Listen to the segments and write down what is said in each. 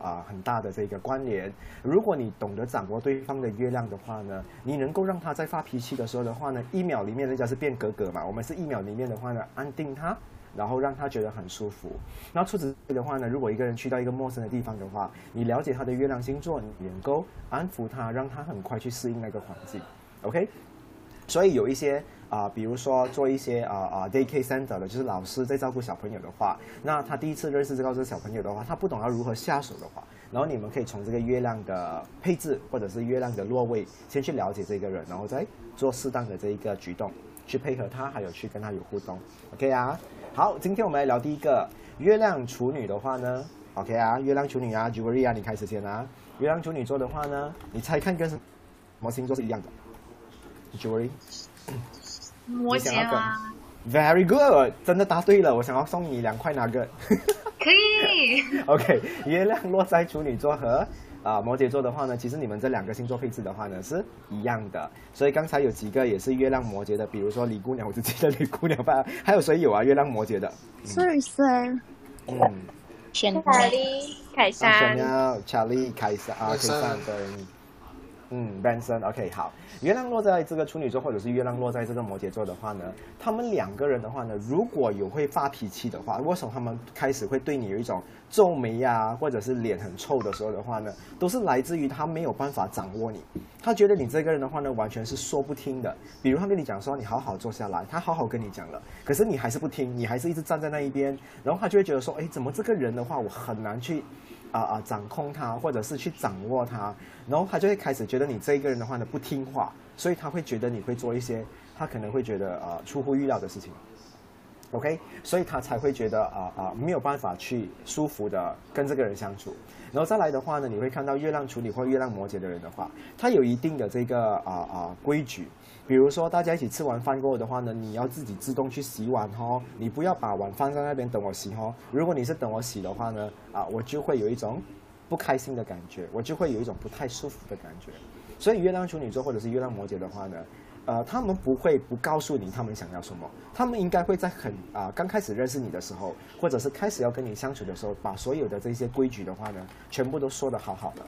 啊很大的这个关联。如果你懂得掌握对方的月亮的话呢，你能够让他在发脾气的时候的话呢，一秒里面人家是变格格嘛，我们是一秒里面的话呢，安定他。然后让他觉得很舒服。那除此之外的话呢，如果一个人去到一个陌生的地方的话，你了解他的月亮星座，你能够安抚他，让他很快去适应那个环境。OK，所以有一些啊，比如说做一些啊啊 day care center 的，就是老师在照顾小朋友的话，那他第一次认识这个小朋友的话，他不懂要如何下手的话，然后你们可以从这个月亮的配置或者是月亮的落位，先去了解这个人，然后再做适当的这一个举动，去配合他，还有去跟他有互动。OK 啊。好，今天我们来聊第一个月亮处女的话呢，OK 啊，月亮处女啊 j u l i 啊，你开始先啊。月亮处女座的话呢，你猜看跟什么星座是一样的 j u l i 摩羯啊。Very good，真的答对了，我想要送你两块那个。可以。OK，月亮落在处女座和。啊，摩羯座的话呢，其实你们这两个星座配置的话呢是一样的，所以刚才有几个也是月亮摩羯的，比如说李姑娘，我就记得李姑娘吧，还有谁有啊？月亮摩羯的？Sir Sir，嗯，查理，凯莎，查理，凯莎啊，凯莎对。嗯，Benson，OK，好。月亮落在这个处女座，或者是月亮落在这个摩羯座的话呢，他们两个人的话呢，如果有会发脾气的话，为什么他们开始会对你有一种皱眉呀，或者是脸很臭的时候的话呢，都是来自于他没有办法掌握你，他觉得你这个人的话呢，完全是说不听的。比如他跟你讲说，你好好坐下来，他好好跟你讲了，可是你还是不听，你还是一直站在那一边，然后他就会觉得说，哎，怎么这个人的话，我很难去。啊啊！掌控他，或者是去掌握他，然后他就会开始觉得你这一个人的话呢不听话，所以他会觉得你会做一些他可能会觉得啊出乎预料的事情。OK，所以他才会觉得啊啊没有办法去舒服的跟这个人相处。然后再来的话呢，你会看到月亮处女或月亮摩羯的人的话，他有一定的这个啊啊规矩。比如说大家一起吃完饭过后的话呢，你要自己自动去洗碗哦，你不要把碗放在那边等我洗哦。如果你是等我洗的话呢，啊，我就会有一种不开心的感觉，我就会有一种不太舒服的感觉。所以月亮处女座或者是月亮摩羯的话呢。呃，他们不会不告诉你他们想要什么，他们应该会在很啊刚开始认识你的时候，或者是开始要跟你相处的时候，把所有的这些规矩的话呢，全部都说的好好的。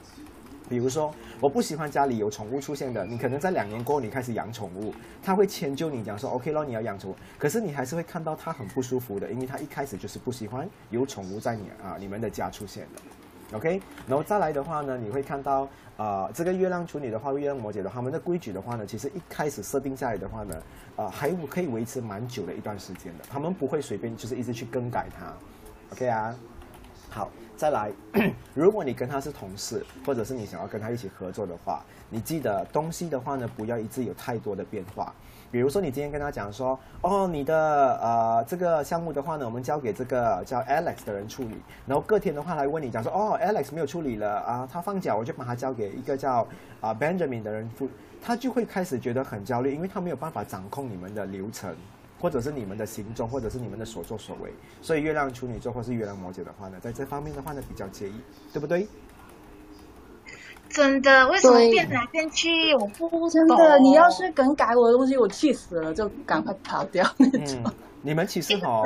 比如说，我不喜欢家里有宠物出现的，你可能在两年过后你开始养宠物，他会迁就你讲说 OK 咯，你要养宠物，可是你还是会看到他很不舒服的，因为他一开始就是不喜欢有宠物在你啊你们的家出现的。OK，然后再来的话呢，你会看到，啊，这个月亮处女的话，月亮摩羯的他们的规矩的话呢，其实一开始设定下来的话呢，啊，还可以维持蛮久的一段时间的，他们不会随便就是一直去更改它。OK 啊，好，再来，如果你跟他是同事，或者是你想要跟他一起合作的话，你记得东西的话呢，不要一直有太多的变化。比如说，你今天跟他讲说，哦，你的呃这个项目的话呢，我们交给这个叫 Alex 的人处理。然后隔天的话来问你讲说，哦，Alex 没有处理了啊，他放假，我就把他交给一个叫啊 Benjamin 的人负，他就会开始觉得很焦虑，因为他没有办法掌控你们的流程，或者是你们的行踪，或者是你们的所作所为。所以月亮处女座或是月亮摩羯的话呢，在这方面的话呢比较介意，对不对？真的，为什么变来变去？我不真的，你要是敢改我的东西，我气死了，就赶快跑掉那种。你们其实哈，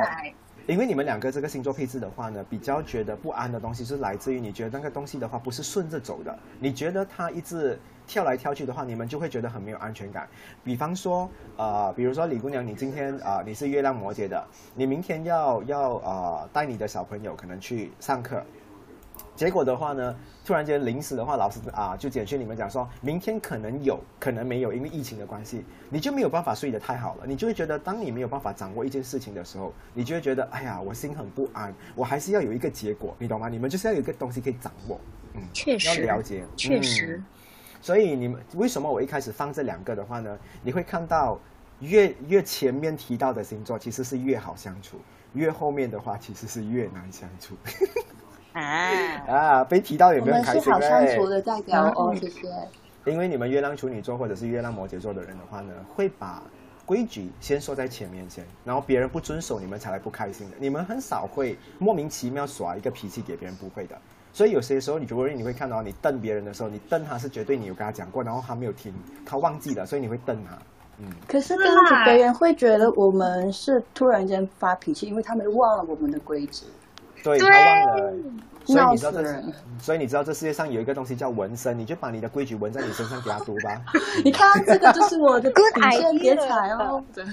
因为你们两个这个星座配置的话呢，比较觉得不安的东西是来自于你觉得那个东西的话不是顺着走的，你觉得它一直跳来跳去的话，你们就会觉得很没有安全感。比方说，呃，比如说李姑娘，你今天啊你是月亮摩羯的，你明天要要呃带你的小朋友可能去上课。结果的话呢，突然间临时的话，老师啊就简讯你们讲说，明天可能有可能没有，因为疫情的关系，你就没有办法睡得太好了。你就会觉得，当你没有办法掌握一件事情的时候，你就会觉得，哎呀，我心很不安，我还是要有一个结果，你懂吗？你们就是要有一个东西可以掌握，嗯，确实要了解，确实。所以你们为什么我一开始放这两个的话呢？你会看到，越越前面提到的星座其实是越好相处，越后面的话其实是越难相处。啊啊！被提到也没有开心？我们是好相处的代表哦，谢谢。因为你们月亮处女座或者是月亮摩羯座的人的话呢，会把规矩先说在前面先，然后别人不遵守，你们才来不开心的。你们很少会莫名其妙耍一个脾气给别人，不会的。所以有些时候，你就会你会看到你瞪别人的时候，你瞪他是绝对你有跟他讲过，然后他没有听，他忘记了，所以你会瞪他。嗯。可是这样子别人会觉得我们是突然间发脾气，因为他们忘了我们的规矩。对他忘了，所以你知道这！所以你知道这世界上有一个东西叫纹身，你就把你的规矩纹在你身上给他读吧。你看这个就是我的 Good idea 别踩哦。对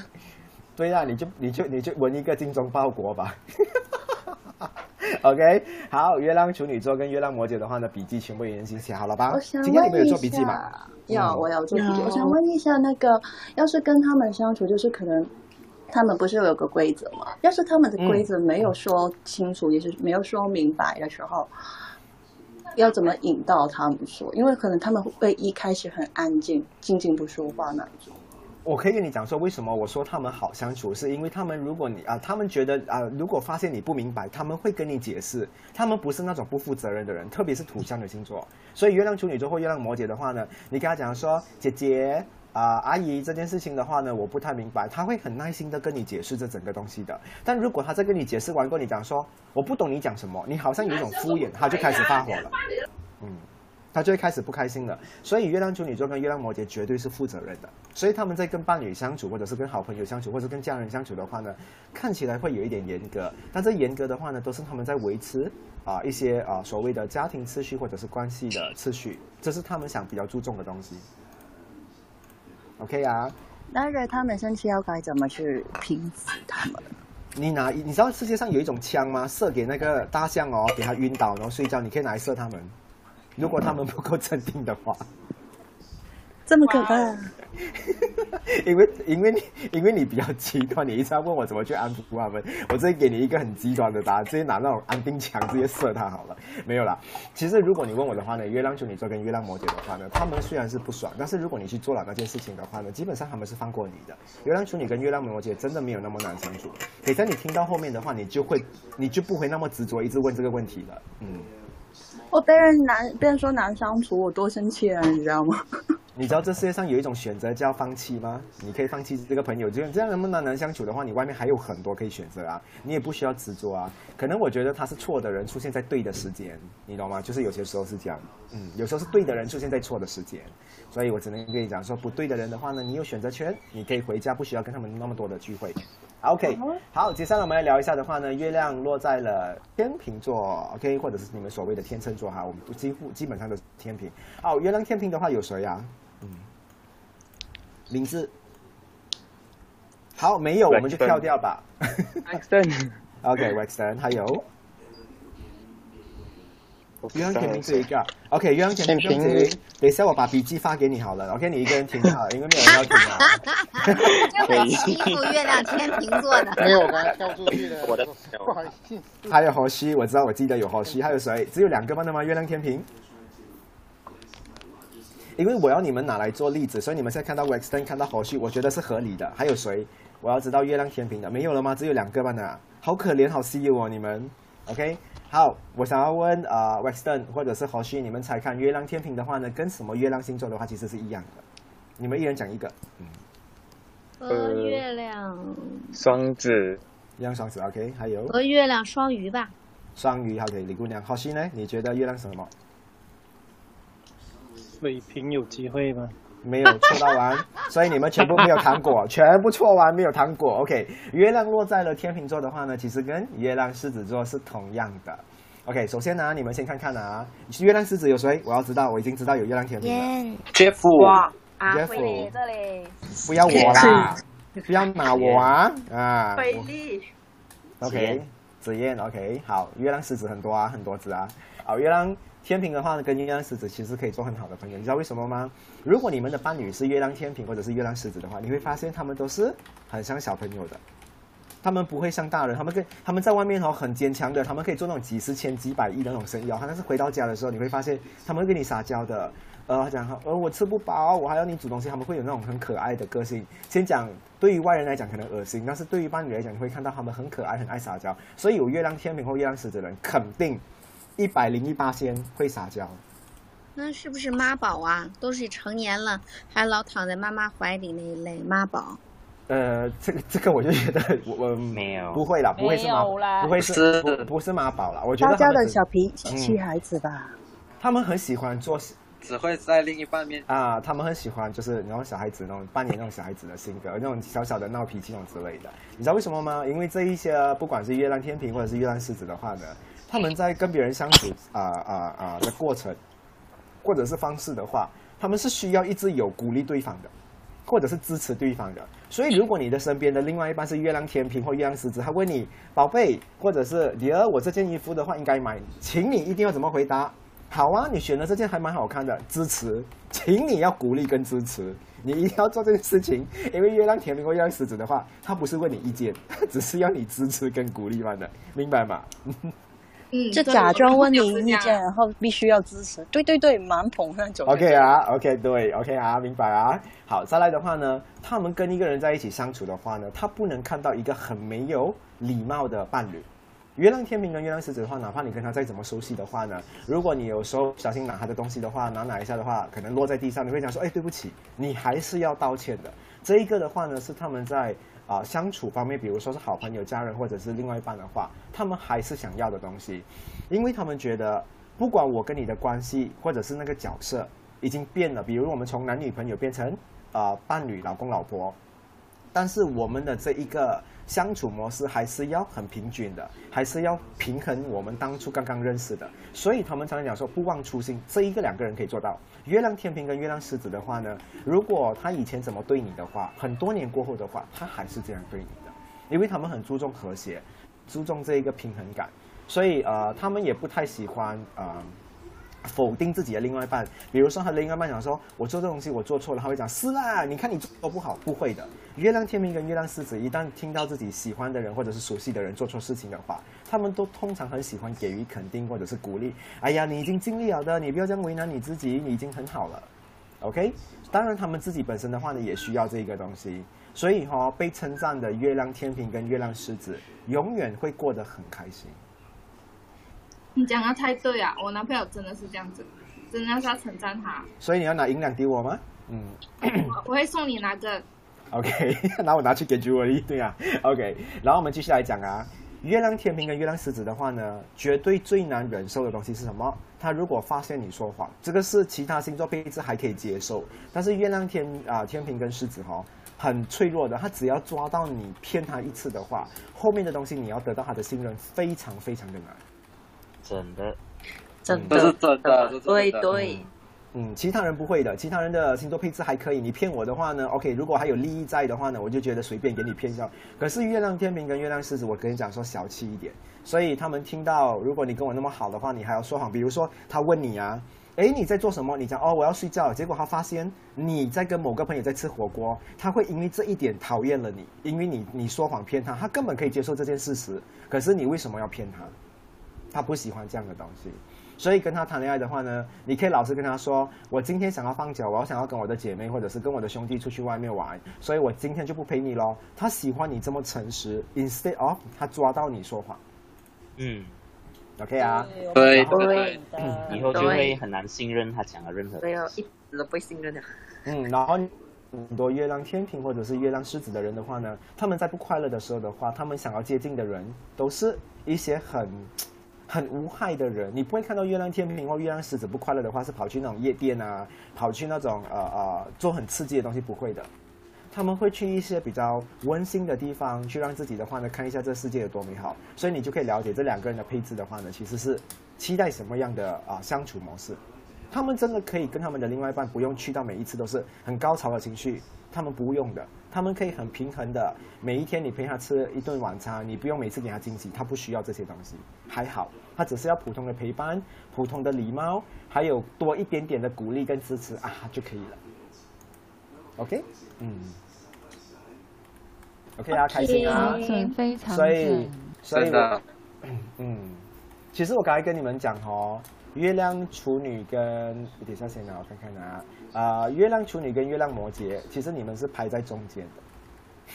对呀、你就你就你就纹一个精忠报国吧。OK，好，月亮处女座跟月亮摩羯的话呢，笔记全部已经写好了吧？今天你们有做笔记吗？下，要嗯我要做笔记。我想问一下，那个要是跟他们相处，就是可能他们不是有个规则吗？要是他们的规则没有说清楚，也是没有说明白的时候，要怎么引导他们说？因为可能他们会一开始很安静，静静不说话那种。我可以跟你讲说，为什么我说他们好相处，是因为他们如果你啊、他们觉得啊、如果发现你不明白，他们会跟你解释，他们不是那种不负责任的人，特别是土象的星座。所以月亮处女座或月亮摩羯的话呢，你跟他讲说，姐姐。啊、阿姨，这件事情的话呢，我不太明白，他会很耐心的跟你解释这整个东西的。但如果他在跟你解释完过后，你讲说我不懂你讲什么，你好像有一种敷衍，他就开始发火了。嗯，他就会开始不开心了。所以月亮处女座跟月亮摩羯绝对是负责任的，所以他们在跟伴侣相处，或者是跟好朋友相处，或者跟家人相处的话呢，看起来会有一点严格，但这严格的话呢，都是他们在维持啊、一些啊、所谓的家庭秩序或者是关系的秩序，这是他们想比较注重的东西。OK 啊，那个他们生气要该怎么去平复他们？你拿你知道世界上有一种枪吗？射给那个大象哦，给它晕倒，然后睡觉，你可以拿来射他们。如果他们不够镇定的话。这么可怕？因为因为你因为你比较极端，你一直要问我怎么去安抚他们，我直接给你一个很极端的答案，直接拿那种安定枪直接射他好了。没有啦，其实如果你问我的话呢，月亮处女座跟月亮摩羯的话呢，他们虽然是不爽，但是如果你去做了那件事情的话呢，基本上他们是放过你的。月亮处女跟月亮摩羯真的没有那么难相处。等在你听到后面的话，你就会你就不会那么执着一直问这个问题了。嗯。我被人难，被人说难 相处，我多生气啊，你知道吗？你知道这世界上有一种选择叫放弃吗？你可以放弃这个朋友，这样这样能不能难相处的话，你外面还有很多可以选择啊，你也不需要执着啊。可能我觉得他是错的人出现在对的时间，你懂吗？就是有些时候是这样，嗯，有时候是对的人出现在错的时间，所以我只能跟你讲说，不对的人的话呢，你有选择权，你可以回家，不需要跟他们那么多的聚会。OK，好，接下来我们来聊一下的话呢，月亮落在了天秤座，OK，或者是你们所谓的天秤座哈，我们几乎基本上都是天平。哦，月亮天平的话有谁啊？嗯，名字。好，没有我们就跳掉吧。Axton，OK，Wexton，还有月亮天平这一个，OK，月亮天平天平这一个等一下我把笔记发给你好了，OK，你一个人听就好了，因为没有人要听啊。就很欺负月亮天秤座的。没有，我刚才跳出去的。我的不好意思，还有河西，我知道，我记得有河西，还有谁？只有两个吗？那么月亮天平。因为我要你们拿来做例子，所以你们现在看到 Wexton 看到河西，我觉得是合理的。还有谁？我要知道月亮天平的，没有了吗？只有两个吧？呢？好可怜，好稀有哦，你们。OK，好，我想要问呃 Wexton 或者是河西，你们猜看月亮天平的话呢，跟什么月亮星座的话其实是一样的？你们一人讲一个。嗯，和月亮双子，月亮双子，OK，还有和月亮双鱼吧，双鱼，OK，李姑娘，河西呢？你觉得月亮什么？水瓶有机会吗？没有错到完，所以你们全部没有糖果，全部错完没有糖果。OK，月亮落在了天秤座的话呢，其实跟月亮狮子座是同样的。OK，首先呢，你们先看看啊，月亮狮子有谁？我要知道，我已经知道有月亮天秤了。耶，Jeff，哇，啊，Jeff，这里不要我啦，不要骂我啊啊！菲利，OK，紫燕 OK，好，月亮狮子很多啊，很多只啊。好，月亮天平的话呢，跟月亮狮子其实可以做很好的朋友，你知道为什么吗？如果你们的伴侣是月亮天平或者是月亮狮子的话，你会发现他们都是很像小朋友的，他们不会像大人，他们跟他们在外面哦很坚强的，他们可以做那种几十千、几百亿的那种生意哦，但是回到家的时候，你会发现他们会跟你撒娇的。呃，讲呃我吃不饱，我还要你煮东西，他们会有那种很可爱的个性。先讲对于外人来讲可能恶心，但是对于伴侣来讲，你会看到他们很可爱，很爱撒娇。所以有月亮天平或月亮狮子的人，肯定一百零一八仙会撒娇。那是不是妈宝啊？都是成年了，还老躺在妈妈怀里那一类妈宝。呃，这个这个我就觉得 我我没有不会啦，不会是妈不会是是不不是妈宝啦。我觉大家的得他们只小脾嗯气孩子吧。他们很喜欢做只会在另一半面啊，他们很喜欢就是那种小孩子那种扮演那种小孩子的性格，那种小小的闹脾气那种之类的。你知道为什么吗？因为这一些不管是月亮天平或者是月亮狮子的话呢，他们在跟别人相处啊啊啊的过程，或者是方式的话，他们是需要一直有鼓励对方的，或者是支持对方的。所以，如果你的身边的另外一半是月亮天平或月亮狮子，他问你宝贝，或者是女儿，我这件衣服的话应该买，请你一定要怎么回答？好啊，你选的这件还蛮好看的，支持，请你要鼓励跟支持，你一定要做这个事情，因为月亮天平或月亮狮子的话，他不是问你意见，他只是要你支持跟鼓励嘛的，明白吗？嗯，就假装问你意见，然后必须要支持。对对对，蛮捧那种。OK 啊，OK 对，OK 啊，明白啊。好，再来的话呢，他们跟一个人在一起相处的话呢，他不能看到一个很没有礼貌的伴侣。月亮天平跟月亮狮子的话，哪怕你跟他再怎么熟悉的话呢，如果你有时候不小心拿他的东西的话，拿哪一下的话，可能落在地上，你会讲说，哎，对不起，你还是要道歉的。这一个的话呢，是他们在啊、相处方面，比如说是好朋友、家人或者是另外一半的话，他们还是想要的东西，因为他们觉得，不管我跟你的关系或者是那个角色已经变了，比如我们从男女朋友变成啊、伴侣、老公、老婆，但是我们的这一个相处模式还是要很平均的，还是要平衡我们当初刚刚认识的，所以他们常常讲说不忘初心，这一个两个人可以做到。月亮天平跟月亮狮子的话呢，如果他以前怎么对你的话，很多年过后的话，他还是这样对你的，因为他们很注重和谐，注重这一个平衡感，所以呃，他们也不太喜欢呃。否定自己的另外一半，比如说他的另外一半讲说：“我做这东西我做错了。”他会讲：“是啦，你看你做都不好。”不会的。月亮天平跟月亮狮子一旦听到自己喜欢的人或者是熟悉的人做错事情的话，他们都通常很喜欢给予肯定或者是鼓励。哎呀，你已经尽力了的，你不要这样为难你自己，你已经很好了。OK，当然他们自己本身的话呢，也需要这个东西。所以哈、被称赞的月亮天平跟月亮狮子，永远会过得很开心。你讲的太对啊！我男朋友真的是这样子，真的是要称赞他。所以你要拿银两给我吗？嗯。我 我会送你那个 OK，那我拿去给 Julie，对啊。OK，然后我们继续来讲啊，月亮天平跟月亮狮子的话呢，绝对最难忍受的东西是什么？他如果发现你说谎，这个是其他星座配置还可以接受，但是月亮天啊、天平跟狮子哈、很脆弱的，他只要抓到你骗他一次的话，后面的东西你要得到他的信任，非常非常的难。真的，真这是的，真的，这是对真的。对，嗯，其他人不会的，其他人的星座配置还可以。你骗我的话呢，OK，如果还有利益在的话呢，我就觉得随便给你骗一下。可是月亮天平跟月亮狮子，我跟你讲说小气一点，所以他们听到如果你跟我那么好的话，你还要说谎。比如说他问你啊，诶，你在做什么？你讲哦我要睡觉，结果他发现你在跟某个朋友在吃火锅，他会因为这一点讨厌了你，因为你你说谎骗他，他根本可以接受这件事实，可是你为什么要骗他？他不喜欢这样的东西。所以跟他谈恋爱的话呢，你可以老实跟他说，我今天想要放假，我要想要跟我的姐妹或者是跟我的兄弟出去外面玩，所以我今天就不陪你咯。他喜欢你这么诚实，instead of 他抓到你说谎嗯，，OK 啊？对对对，以后就会很难信任他讲的任何对哦。一直都不会信任的。嗯，然后很多月亮天平或者是月亮狮子的人的话呢，他们在不快乐的时候的话，他们想要接近的人都是一些很很无害的人。你不会看到月亮天平或月亮狮子不快乐的话，是跑去那种夜店啊，跑去那种呃呃做很刺激的东西，不会的。他们会去一些比较温馨的地方，去让自己的话呢看一下这世界有多美好，所以你就可以了解这两个人的配置的话呢，其实是期待什么样的啊、相处模式。他们真的可以跟他们的另外一半不用去到每一次都是很高潮的情绪，他们不用的，他们可以很平衡的，每一天你陪他吃一顿晚餐，你不用每次给他惊喜，他不需要这些东西，还好，他只是要普通的陪伴、普通的礼貌，还有多一点点的鼓励跟支持啊就可以了。OK，嗯，OK 啊，开心啊，非常所以，所以我，嗯，其实我刚才跟你们讲哦，月亮处女跟等一下先啊，我看看啊，啊、月亮处女跟月亮摩羯，其实你们是排在中间的。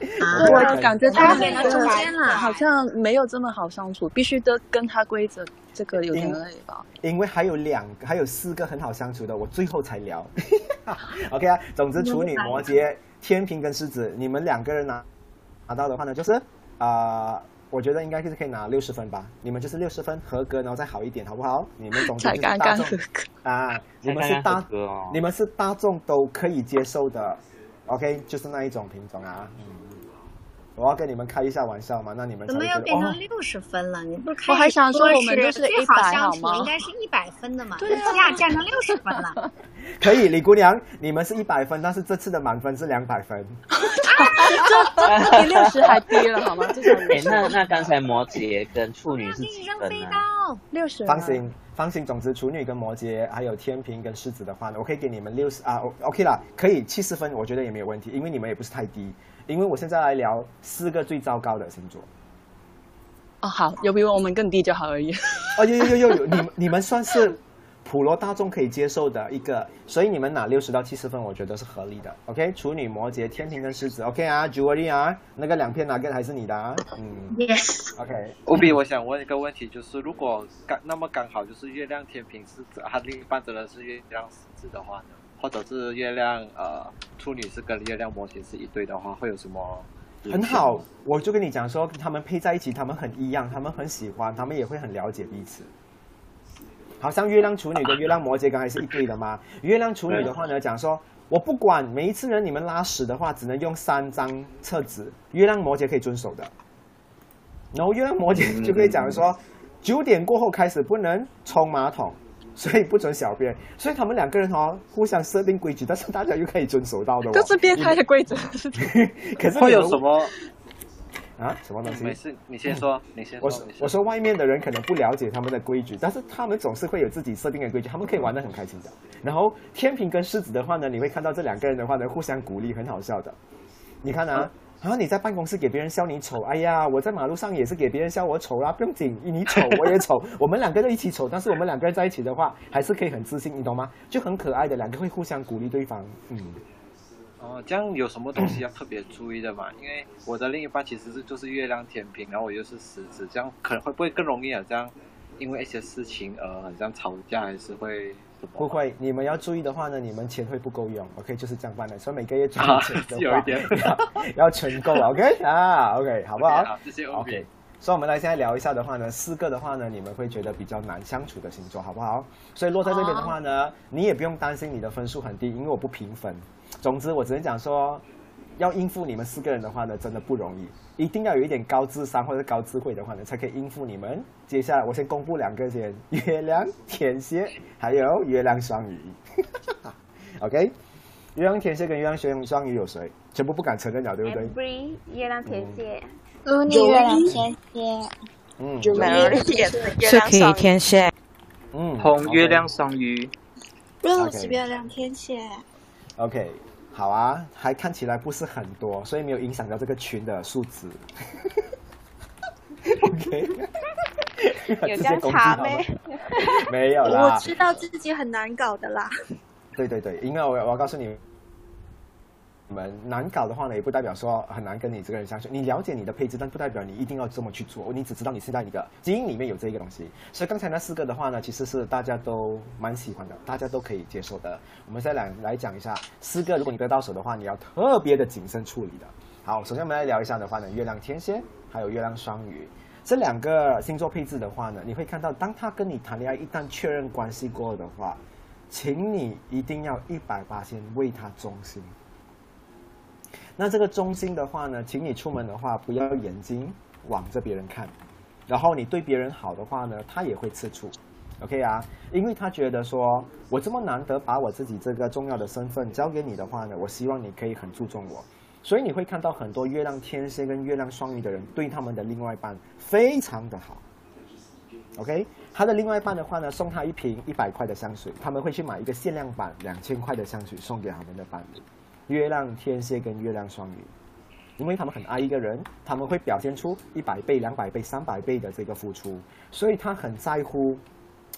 啊我感觉他们排到中间了好像没有这么好相处，必须得跟他规则，这个有点累吧？因为还有两个，还有四个很好相处的，我最后才聊。OK 啊，总之处女、摩羯、天平跟狮子，你们两个人拿拿到的话呢，就是啊、呃我觉得应该是可以拿六十分吧。你们就是六十分合格，然后再好一点，好不好？你们总之才 就是大众刚刚合格。啊，你们是大合格哦你们是大众都可以接受的，OK，就是那一种品种啊。嗯，我要跟你们开一下玩笑嘛，那你们怎么又变成哦，六十分了？你不是开我还想说我们就是最好100相处好吗应该是一百分的嘛，对啊下降成六十分了。可以，李姑娘，你们是一百分，但是这次的满分是两百分。这比六十还低了好吗？哎，那那刚才摩羯跟处女是几分呢？刀，六十。放心，放心。总之，处女跟摩羯，还有天平跟狮子的话呢，我可以给你们六十啊 o-，OK 啦，可以七十分，我觉得也没有问题，因为你们也不是太低。因为我现在来聊四个最糟糕的星座。哦，好，有比我们更低就好而已。哦，有有有有有，你们你们算是普罗大众可以接受的一个，所以你们拿六十到七十分，我觉得是合理的。OK，处女、摩羯、天平跟狮子，OK 啊 j u l y 啊，那个两片哪个还是你的啊？嗯 Yes，，OK，务必我想问一个问题，就是如果刚那么刚好就是月亮天平狮子，他另一半的人是月亮狮子的话呢，或者是月亮呃处女是跟月亮摩羯是一对的话，会有什么？很好，我就跟你讲说，他们配在一起，他们很一样，他们很喜欢，他们也会很了解彼此。好像月亮处女跟月亮摩羯刚才是一对的吗？月亮处女的话呢，讲说我不管每一次呢你们拉屎的话，只能用三张厕纸，月亮摩羯可以遵守的。然后月亮摩羯就可以讲说，九点过后开始不能冲马桶，所以不准小便。所以他们两个人哦互相设定规矩，但是大家又可以遵守到的、哦。这是变态的规则。可是会有什么？啊？什么东西？没事，你先说，你先说。我说我说外面的人可能不了解他们的规矩，但是他们总是会有自己设定的规矩，他们可以玩的很开心的。然后天平跟狮子的话呢，你会看到这两个人的话呢，互相鼓励，很好笑的。你看啊，然后你在办公室给别人笑你丑，哎呀，我在马路上也是给别人笑我丑啦，不用紧，你丑我也丑，我们两个都一起丑，但是我们两个人在一起的话，还是可以很自信，你懂吗？就很可爱的，两个会互相鼓励对方，嗯。哦，这样有什么东西要特别注意的吗？因为我的另一半其实是就是月亮天平，然后我又是狮子，这样可能会不会更容易啊？这样因为一些事情而，很像吵架，还是会？不会，你们要注意的话呢，你们钱会不够用，OK，就是这样办的。所以每个月赚啊钱的话，有一点要 要存够，OK 啊，OK，好不好谢谢 OK，所以我们来现在聊一下的话呢，四个的话呢，你们会觉得比较难相处的星座，好不好？所以落在这边的话呢，你也不用担心你的分数很低，因为我不评分。总之，我只能讲说，要应付你们四个人的话呢，真的不容易，一定要有一点高智商或者高智慧的话呢，才可以应付你们。接下来我先公布两个先，月亮天蝎还有月亮双鱼。OK，月亮天蝎跟月亮双双鱼有谁？全部不敢承认了，对不对？Every 月亮天蝎，如你月亮天蝎，嗯，就没有人天月亮天蝎，嗯，红月亮双鱼，Rose 月亮天蝎，OK，好啊，还看起来不是很多，所以没有影响到这个群的数值。OK，有这样攻击他们差咩？没有啦，我知道自己很难搞的啦。对对对，因为我我要告诉你，我们难搞的话呢，也不代表说很难跟你这个人相处。你了解你的配置，但不代表你一定要这么去做。你只知道你现在你的基因里面有这个东西。所以刚才那四个的话呢，其实是大家都蛮喜欢的，大家都可以接受的。我们再来来讲一下四个，如果你得到手的话，你要特别的谨慎处理的。好，首先我们来聊一下的话呢，月亮天蝎还有月亮双鱼这两个星座配置的话呢，你会看到，当他跟你谈恋爱，一旦确认关系过的话，请你一定要一百八先为他忠心。那这个忠心的话呢，请你出门的话不要眼睛往着别人看，然后你对别人好的话呢，他也会吃醋。OK 啊，因为他觉得说我这么难得把我自己这个重要的身份交给你的话呢，我希望你可以很注重我。所以你会看到很多月亮天蝎跟月亮双鱼的人对他们的另外一半非常的好。OK，他的另外一半的话呢，送他一瓶一百块的香水，他们会去买一个限量版两千块的香水送给他们的伴侣。月亮天蝎跟月亮双鱼，因为他们很爱一个人，他们会表现出一百倍、两百倍、三百倍的这个付出，所以他很在乎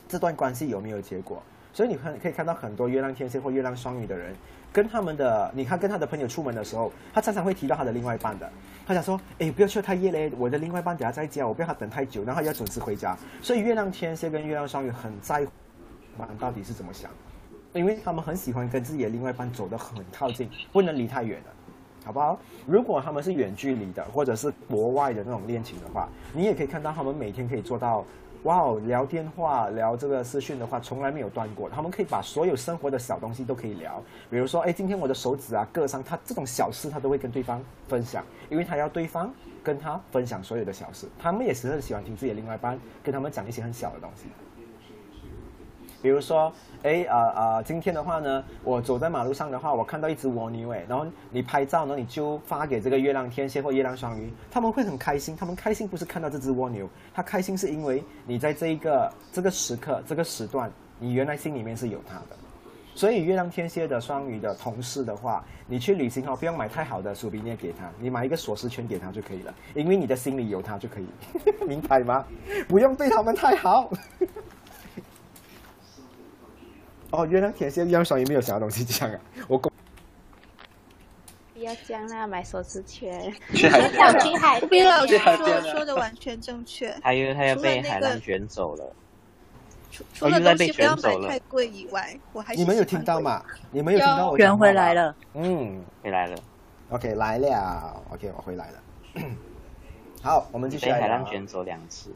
这段关系有没有结果。所以你看可以看到很多月亮天蝎或月亮双鱼的人，跟他们的，你看跟他的朋友出门的时候，他常常会提到他的另外一半的。他想说，哎，不要去太夜嘞，我的另外一半等下在家，我不要他等太久，然后要准时回家。所以月亮天蝎跟月亮双鱼很在乎，到底是怎么想，因为他们很喜欢跟自己的另外一半走得很靠近，不能离太远了。好不好？如果他们是远距离的，或者是国外的那种恋情的话，你也可以看到他们每天可以做到哇哦，聊电话、聊这个视讯的话，从来没有断过。他们可以把所有生活的小东西都可以聊，比如说，哎，今天我的手指啊割伤，他这种小事他都会跟对方分享，因为他要对方跟他分享所有的小事。他们也是很喜欢听自己的另外一半跟他们讲一些很小的东西。比如说，哎，呃呃，今天的话呢，我走在马路上的话，我看到一只蜗牛，哎，然后你拍照呢，你就发给这个月亮天蝎或月亮双鱼，他们会很开心。他们开心不是看到这只蜗牛，他开心是因为你在这一个这个时刻、这个时段，你原来心里面是有他的。所以月亮天蝎的双鱼的同事的话，你去旅行哦，不用买太好的薯皮捏给他，你买一个锁匙圈给他就可以了，因为你的心里有他就可以，明白吗？不用对他们太好。哦，月亮天蝎、月亮双鱼没有想要东西讲啊，我公不要讲啦，买锁匙圈。去海去海冰老师说边了说的完全正确。还有他要除了那个被海浪卷走了，除除了不要卷走了买太贵以外，我还是你们有听到吗？你们有听到我圆讲话吗回来了，嗯回来了，，OK，来了，OK，我回来了。好，我们继续。海浪卷走两次。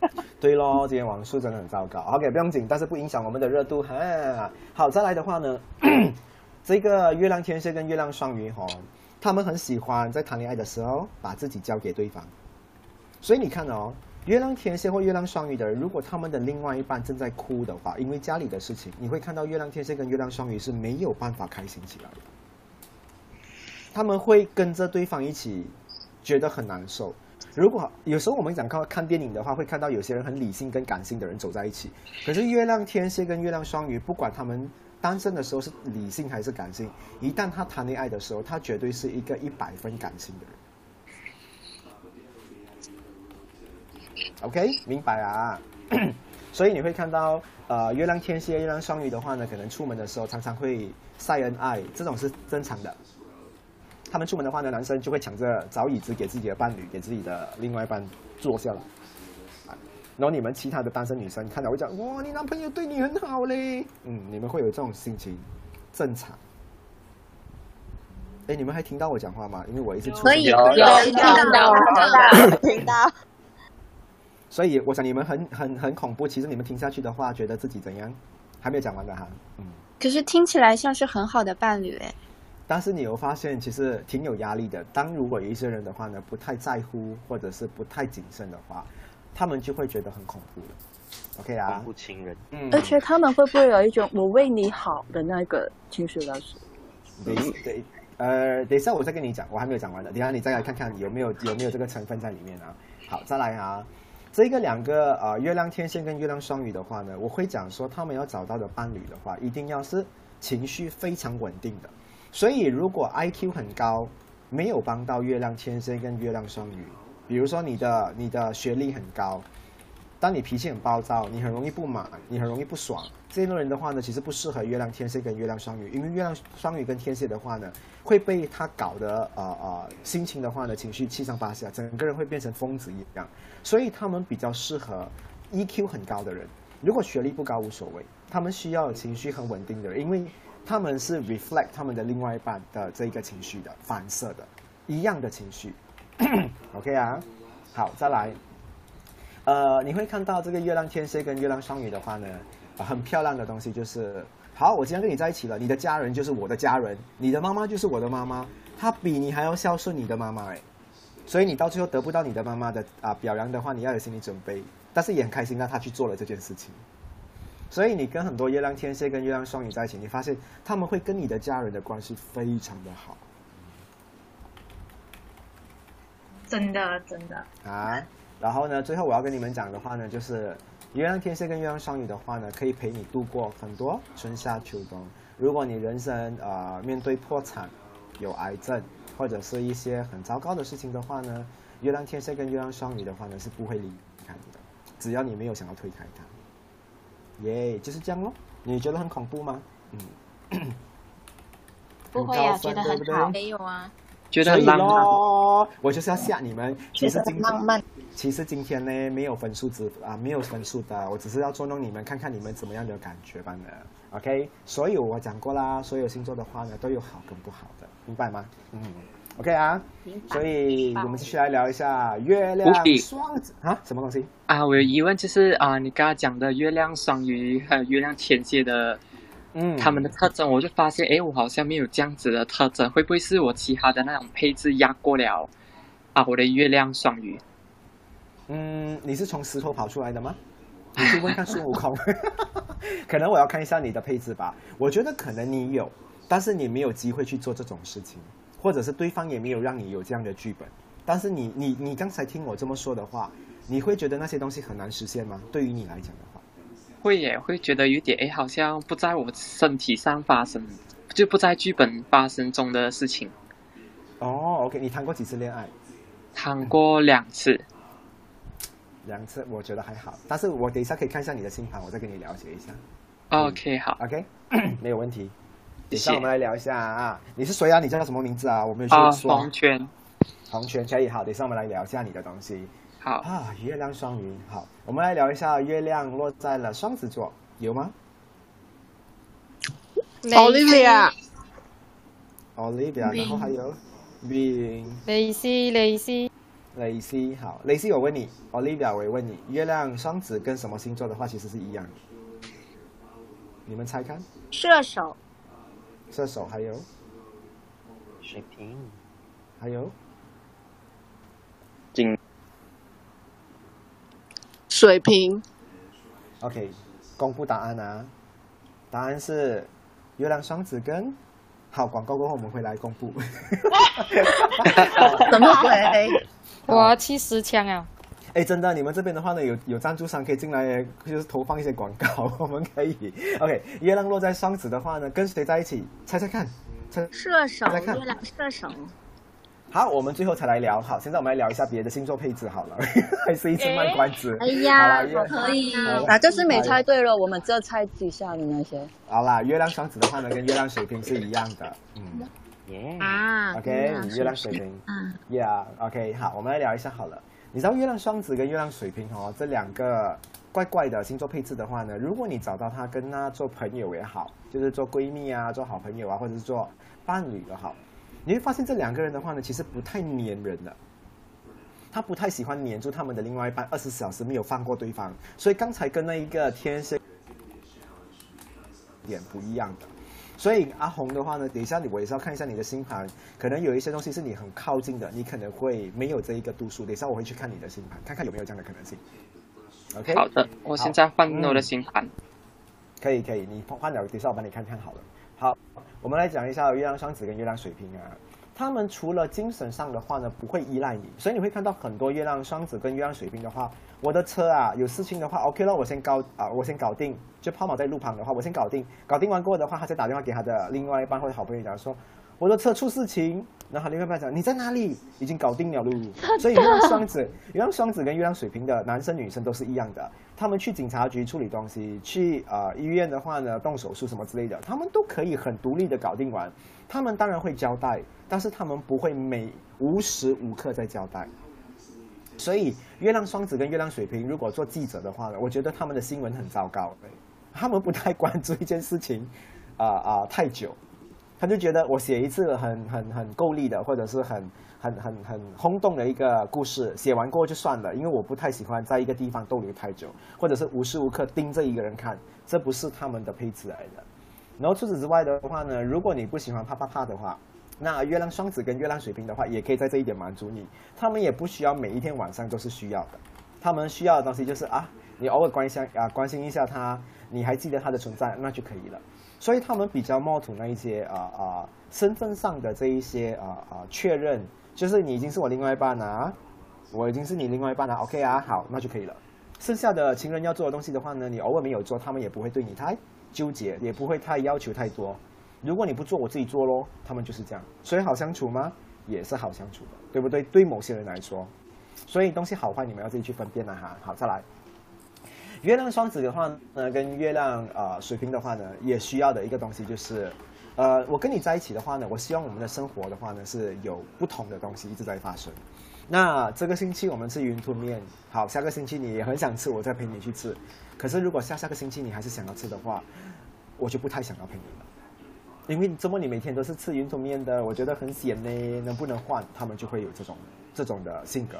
对咯，今天网速真的很糟糕。OK，不用紧，但是不影响我们的热度哈。好，再来的话呢，这个月亮天蝎跟月亮双鱼哈、他们很喜欢在谈恋爱的时候把自己交给对方。所以你看哦，月亮天蝎或月亮双鱼的人，如果他们的另外一半正在哭的话，因为家里的事情，你会看到月亮天蝎跟月亮双鱼是没有办法开心起来的。他们会跟着对方一起觉得很难受。如果有时候我们讲看看电影的话，会看到有些人很理性跟感性的人走在一起。可是月亮天蝎跟月亮双鱼，不管他们单身的时候是理性还是感性，一旦他谈恋爱的时候，他绝对是一个一百分感性的人。OK，明白啊？所以你会看到，呃，月亮天蝎、月亮双鱼的话呢，可能出门的时候常常会晒恩爱，这种是正常的。他们出门的话呢，男生就会抢着找椅子给自己的伴侣，给自己的另外一半坐下来。啊然后你们其他的单身女生看到会讲：“哇，你男朋友对你很好嘞。”嗯，你们会有这种心情，正常。哎，你们还听到我讲话吗？因为我一直出声可以，听听到，到听到。所以我想你们很很很恐怖。其实你们听下去的话，觉得自己怎样？还没有讲完的哈。嗯。可是听起来像是很好的伴侣哎。但是你有发现，其实挺有压力的。当如果有一些人的话呢，不太在乎或者是不太谨慎的话，他们就会觉得很恐怖了。OK 啊恐，怖情人，嗯，而且他们会不会有一种我为你好的那个情绪勒索？对对，呃，等一下我再跟你讲，我还没有讲完呢。等一下你再来看看有没有有没有这个成分在里面啊。好，再来啊，这个两个呃月亮天蝎跟月亮双鱼的话呢，我会讲说他们要找到的伴侣的话，一定要是情绪非常稳定的。所以如果 IQ 很高，没有帮到月亮天蝎跟月亮双鱼，比如说你的你的学历很高，当你脾气很暴躁，你很容易不满，你很容易不爽，这类人的话呢，其实不适合月亮天蝎跟月亮双鱼，因为月亮双鱼跟天蝎的话呢，会被他搞得呃呃心情的话呢，情绪七上八下，整个人会变成疯子一样，所以他们比较适合 EQ 很高的人。如果学历不高无所谓，他们需要情绪很稳定的人，因为他们是 reflect 他们的另外一半的这个情绪的反射的，一样的情绪。OK 啊，好，再来。呃，你会看到这个月亮天蝎跟月亮双鱼的话呢，很漂亮的东西就是，好，我今天跟你在一起了，你的家人就是我的家人，你的妈妈就是我的妈妈，她比你还要孝顺你的妈妈哎，所以你到最后得不到你的妈妈的啊表扬的话，你要有心理准备，但是也很开心让她去做了这件事情。所以你跟很多月亮天蝎跟月亮双鱼在一起，你发现他们会跟你的家人的关系非常的好真的真的，啊。然后呢，最后我要跟你们讲的话呢，就是月亮天蝎跟月亮双鱼的话呢，可以陪你度过很多春夏秋冬。如果你人生呃面对破产、有癌症或者是一些很糟糕的事情的话呢，月亮天蝎跟月亮双鱼的话呢是不会离开你的，只要你没有想要推开它。耶就是这样咯。你觉得很恐怖吗？嗯，不会啊，觉得很好。没有啊，觉得很浪漫。我就是要吓你们。其实今天浪漫。其实今天呢，没有分数值啊，没有分数的，我只是要捉弄你们，看看你们怎么样的感觉罢了。OK，所以我讲过啦，所有星座的话呢，都有好跟不好的，明白吗？嗯 OK 啊，所以我们继续来聊一下月亮双子啊，什么东西？啊，我有疑问，就是啊，你刚刚讲的月亮双鱼还有月亮天蝎的，嗯，他们的特征，我就发现，诶，我好像没有这样子的特征，会不会是我其他的那种配置压过了啊我的月亮双鱼？嗯，你是从石头跑出来的吗？你去问看孙悟空，可能我要看一下你的配置吧。我觉得可能你有，但是你没有机会去做这种事情，或者是对方也没有让你有这样的剧本。但是你你你刚才听我这么说的话，你会觉得那些东西很难实现吗？对于你来讲的话，会耶，会觉得有点哎，好像不在我身体上发生，就不在剧本发生中的事情。哦，OK，你谈过几次恋爱？谈过两次。两次我觉得还好，但是我等一下可以看一下你的星盘，我再跟你了解一下。OK，好，OK，没有问题。等下我们来聊一下啊，你是谁啊？你叫什么名字啊？我没有说。黄圈。黄圈可以好，等一下我们来聊一下你的东西。好啊，月亮双鱼，好，我们来聊一下月亮落在了双子座，有吗 Olivia？Olivia，然后还有 Being 蕾丝，蕾丝，蕾丝，好，蕾丝，我问你，Olivia，我也问你，月亮双子跟什么星座的话其实是一样的？你们猜看，射手，射手还有水瓶，还有金水瓶，OK，公布答案啊！答案是月亮双子跟好广告过后我们会来公布。什么鬼？我七十枪啊！哎，真的，你们这边的话呢，有有赞助商可以进来，就是投放一些广告，我们可以。OK，月亮落在双子的话呢，跟谁在一起？猜猜看，猜。射手，猜看月亮射手，好，我们最后才来聊。好，现在我们来聊一下别的星座配置好了，还是一直卖关子。哎呀可以啊，就是没猜对了，我们这猜几下的那些。好啦，月亮双子的话呢，跟月亮水瓶是一样的。嗯。耶啊 OK，月亮水瓶。嗯 Yeah，OK，、好，我们来聊一下好了。你知道月亮双子跟月亮水瓶哦，这两个怪怪的星座配置的话呢，如果你找到他跟他做朋友也好，就是做闺蜜啊，做好朋友啊，或者是做伴侣也好，你会发现这两个人的话呢，其实不太粘人的。他不太喜欢黏住他们的另外一半，二十四小时没有放过对方。所以刚才跟那一个天蝎点不一样的。所以阿红的话呢，等一下你我也是要看一下你的星盘，可能有一些东西是你很靠近的，你可能会没有这一个度数。等一下我会去看你的星盘，看看有没有这样的可能性。OK，好的，我现在换我的嗯星盘。可以可以，你换了，等一下我帮你看看好了。好，我们来讲一下月亮双子跟月亮水瓶啊，他们除了精神上的话呢，不会依赖你，所以你会看到很多月亮双子跟月亮水瓶的话，我的车啊有事情的话，OK 了，我先搞啊，我先搞定，就抛锚在路旁的话，我先搞定，搞定完过后的话，他再打电话给他的另外一半或者好朋友讲说，我的车出事情，然后他另外一半讲你在哪里？已经搞定了噜。所以月亮双子、月亮双子跟月亮水瓶的男生女生都是一样的，他们去警察局处理东西，去呃医院的话呢动手术什么之类的，他们都可以很独立的搞定完。他们当然会交代，但是他们不会每无时无刻在交代。所以月亮双子跟月亮水瓶，如果做记者的话呢，我觉得他们的新闻很糟糕，他们不太关注一件事情，啊、啊、太久，他就觉得我写一次很很很够力的，或者是很很很很轰动的一个故事，写完过后就算了，因为我不太喜欢在一个地方逗留太久，或者是无时无刻盯着一个人看，这不是他们的配置来的。然后除此之外的话呢，如果你不喜欢啪啪啪的话，那月亮双子跟月亮水瓶的话，也可以在这一点满足你。他们也不需要每一天晚上都是需要的，他们需要的东西就是啊，你偶尔关心啊关心一下他，你还记得他的存在，那就可以了。所以他们比较冒图那一些啊啊身份上的这一些啊啊确认，就是你已经是我另外一半了啊，我已经是你另外一半了，OK 啊，好，那就可以了。剩下的情人要做的东西的话呢，你偶尔没有做，他们也不会对你太纠结，也不会太要求太多。如果你不做，我自己做咯，他们就是这样。所以好相处吗？也是好相处的，对不对？对某些人来说，所以东西好坏你们要自己去分辨了哈。好，再来。月亮双子的话呢，跟月亮呃水瓶的话呢，也需要的一个东西就是，呃，我跟你在一起的话呢，我希望我们的生活的话呢是有不同的东西一直在发生。那这个星期我们吃云吞面，好，下个星期你也很想吃，我再陪你去吃。可是如果下下个星期你还是想要吃的话，我就不太想要陪你了。因为怎么你每天都是吃云吞面的，我觉得很咸呢，能不能换？他们就会有这种这种的性格。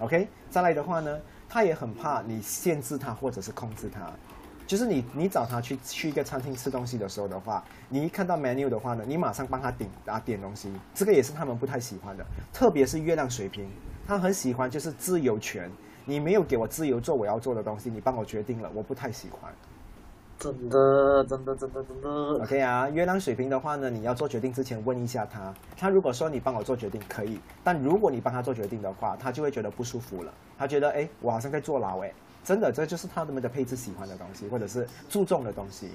OK，再来的话呢，他也很怕你限制他或者是控制他。就是你你找他去去一个餐厅吃东西的时候的话，你一看到 menu 的话呢，你马上帮他点啊点东西，这个也是他们不太喜欢的。特别是月亮水瓶，他很喜欢就是自由权，你没有给我自由做我要做的东西，你帮我决定了，我不太喜欢。真的，真的，真的，真的。OK 啊，月亮水瓶的话呢，你要做决定之前问一下他，他如果说你帮我做决定可以，但如果你帮他做决定的话，他就会觉得不舒服了，他觉得哎，我好像在坐牢哎，真的，这就是他们的配置喜欢的东西，或者是注重的东西。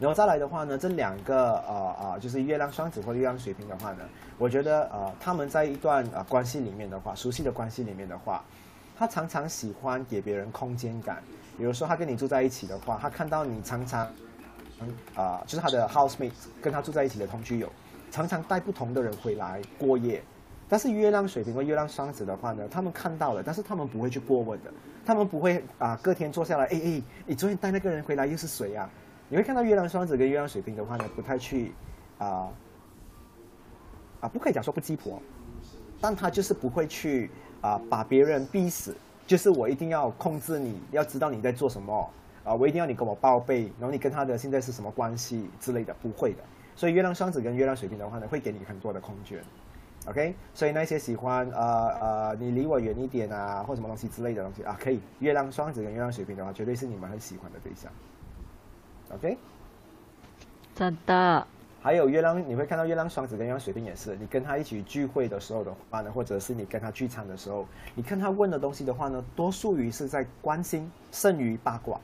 然后再来的话呢，这两个呃呃，就是月亮双子或月亮水瓶的话呢，我觉得呃他们在一段呃关系里面的话，熟悉的关系里面的话，他常常喜欢给别人空间感。比如说他跟你住在一起的话，他看到你常常，啊、就是他的 housemate 跟他住在一起的同居友，常常带不同的人回来过夜。但是月亮水瓶和月亮双子的话呢，他们看到了，但是他们不会去过问的，他们不会啊、隔天坐下来，哎哎，你昨天带那个人回来又是谁啊？你会看到月亮双子跟月亮水瓶的话呢，不太去啊啊，不可以讲说不鸡婆，但他就是不会去啊、把别人逼死，就是我一定要控制你，要知道你在做什么啊、我一定要你跟我报备，然后你跟他的现在是什么关系之类的，不会的。所以月亮双子跟月亮水瓶的话呢，会给你很多的空间。OK，所以那些喜欢呃呃你离我远一点啊，或什么东西之类的东西啊，可以。月亮双子跟月亮水瓶的话，绝对是你们很喜欢的对象。OK，真的。还有月亮，你会看到月亮双子跟月亮水瓶也是，你跟他一起聚会的时候的话呢，或者是你跟他聚餐的时候，你看他问的东西的话呢，多数于是在关心，胜于八卦。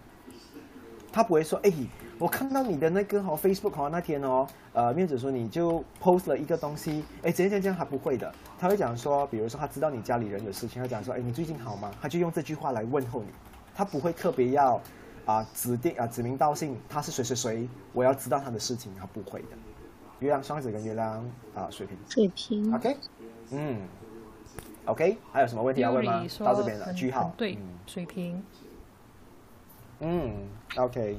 他不会说，哎，我看到你的那个哦，Facebook 哦，那天哦，呃，面子说你就 post 了一个东西，哎，怎样怎样怎样，他不会的，他会讲说，比如说他知道你家里人有事情，他讲说，哎，你最近好吗？他就用这句话来问候你，他不会特别要啊、指定啊、指名道姓他是谁谁谁，我要知道他的事情，他不会的。月亮双子跟月亮啊、水瓶水瓶，OK，嗯，OK，还有什么问题要问吗到这边了，句号很，对，水瓶。嗯，OK。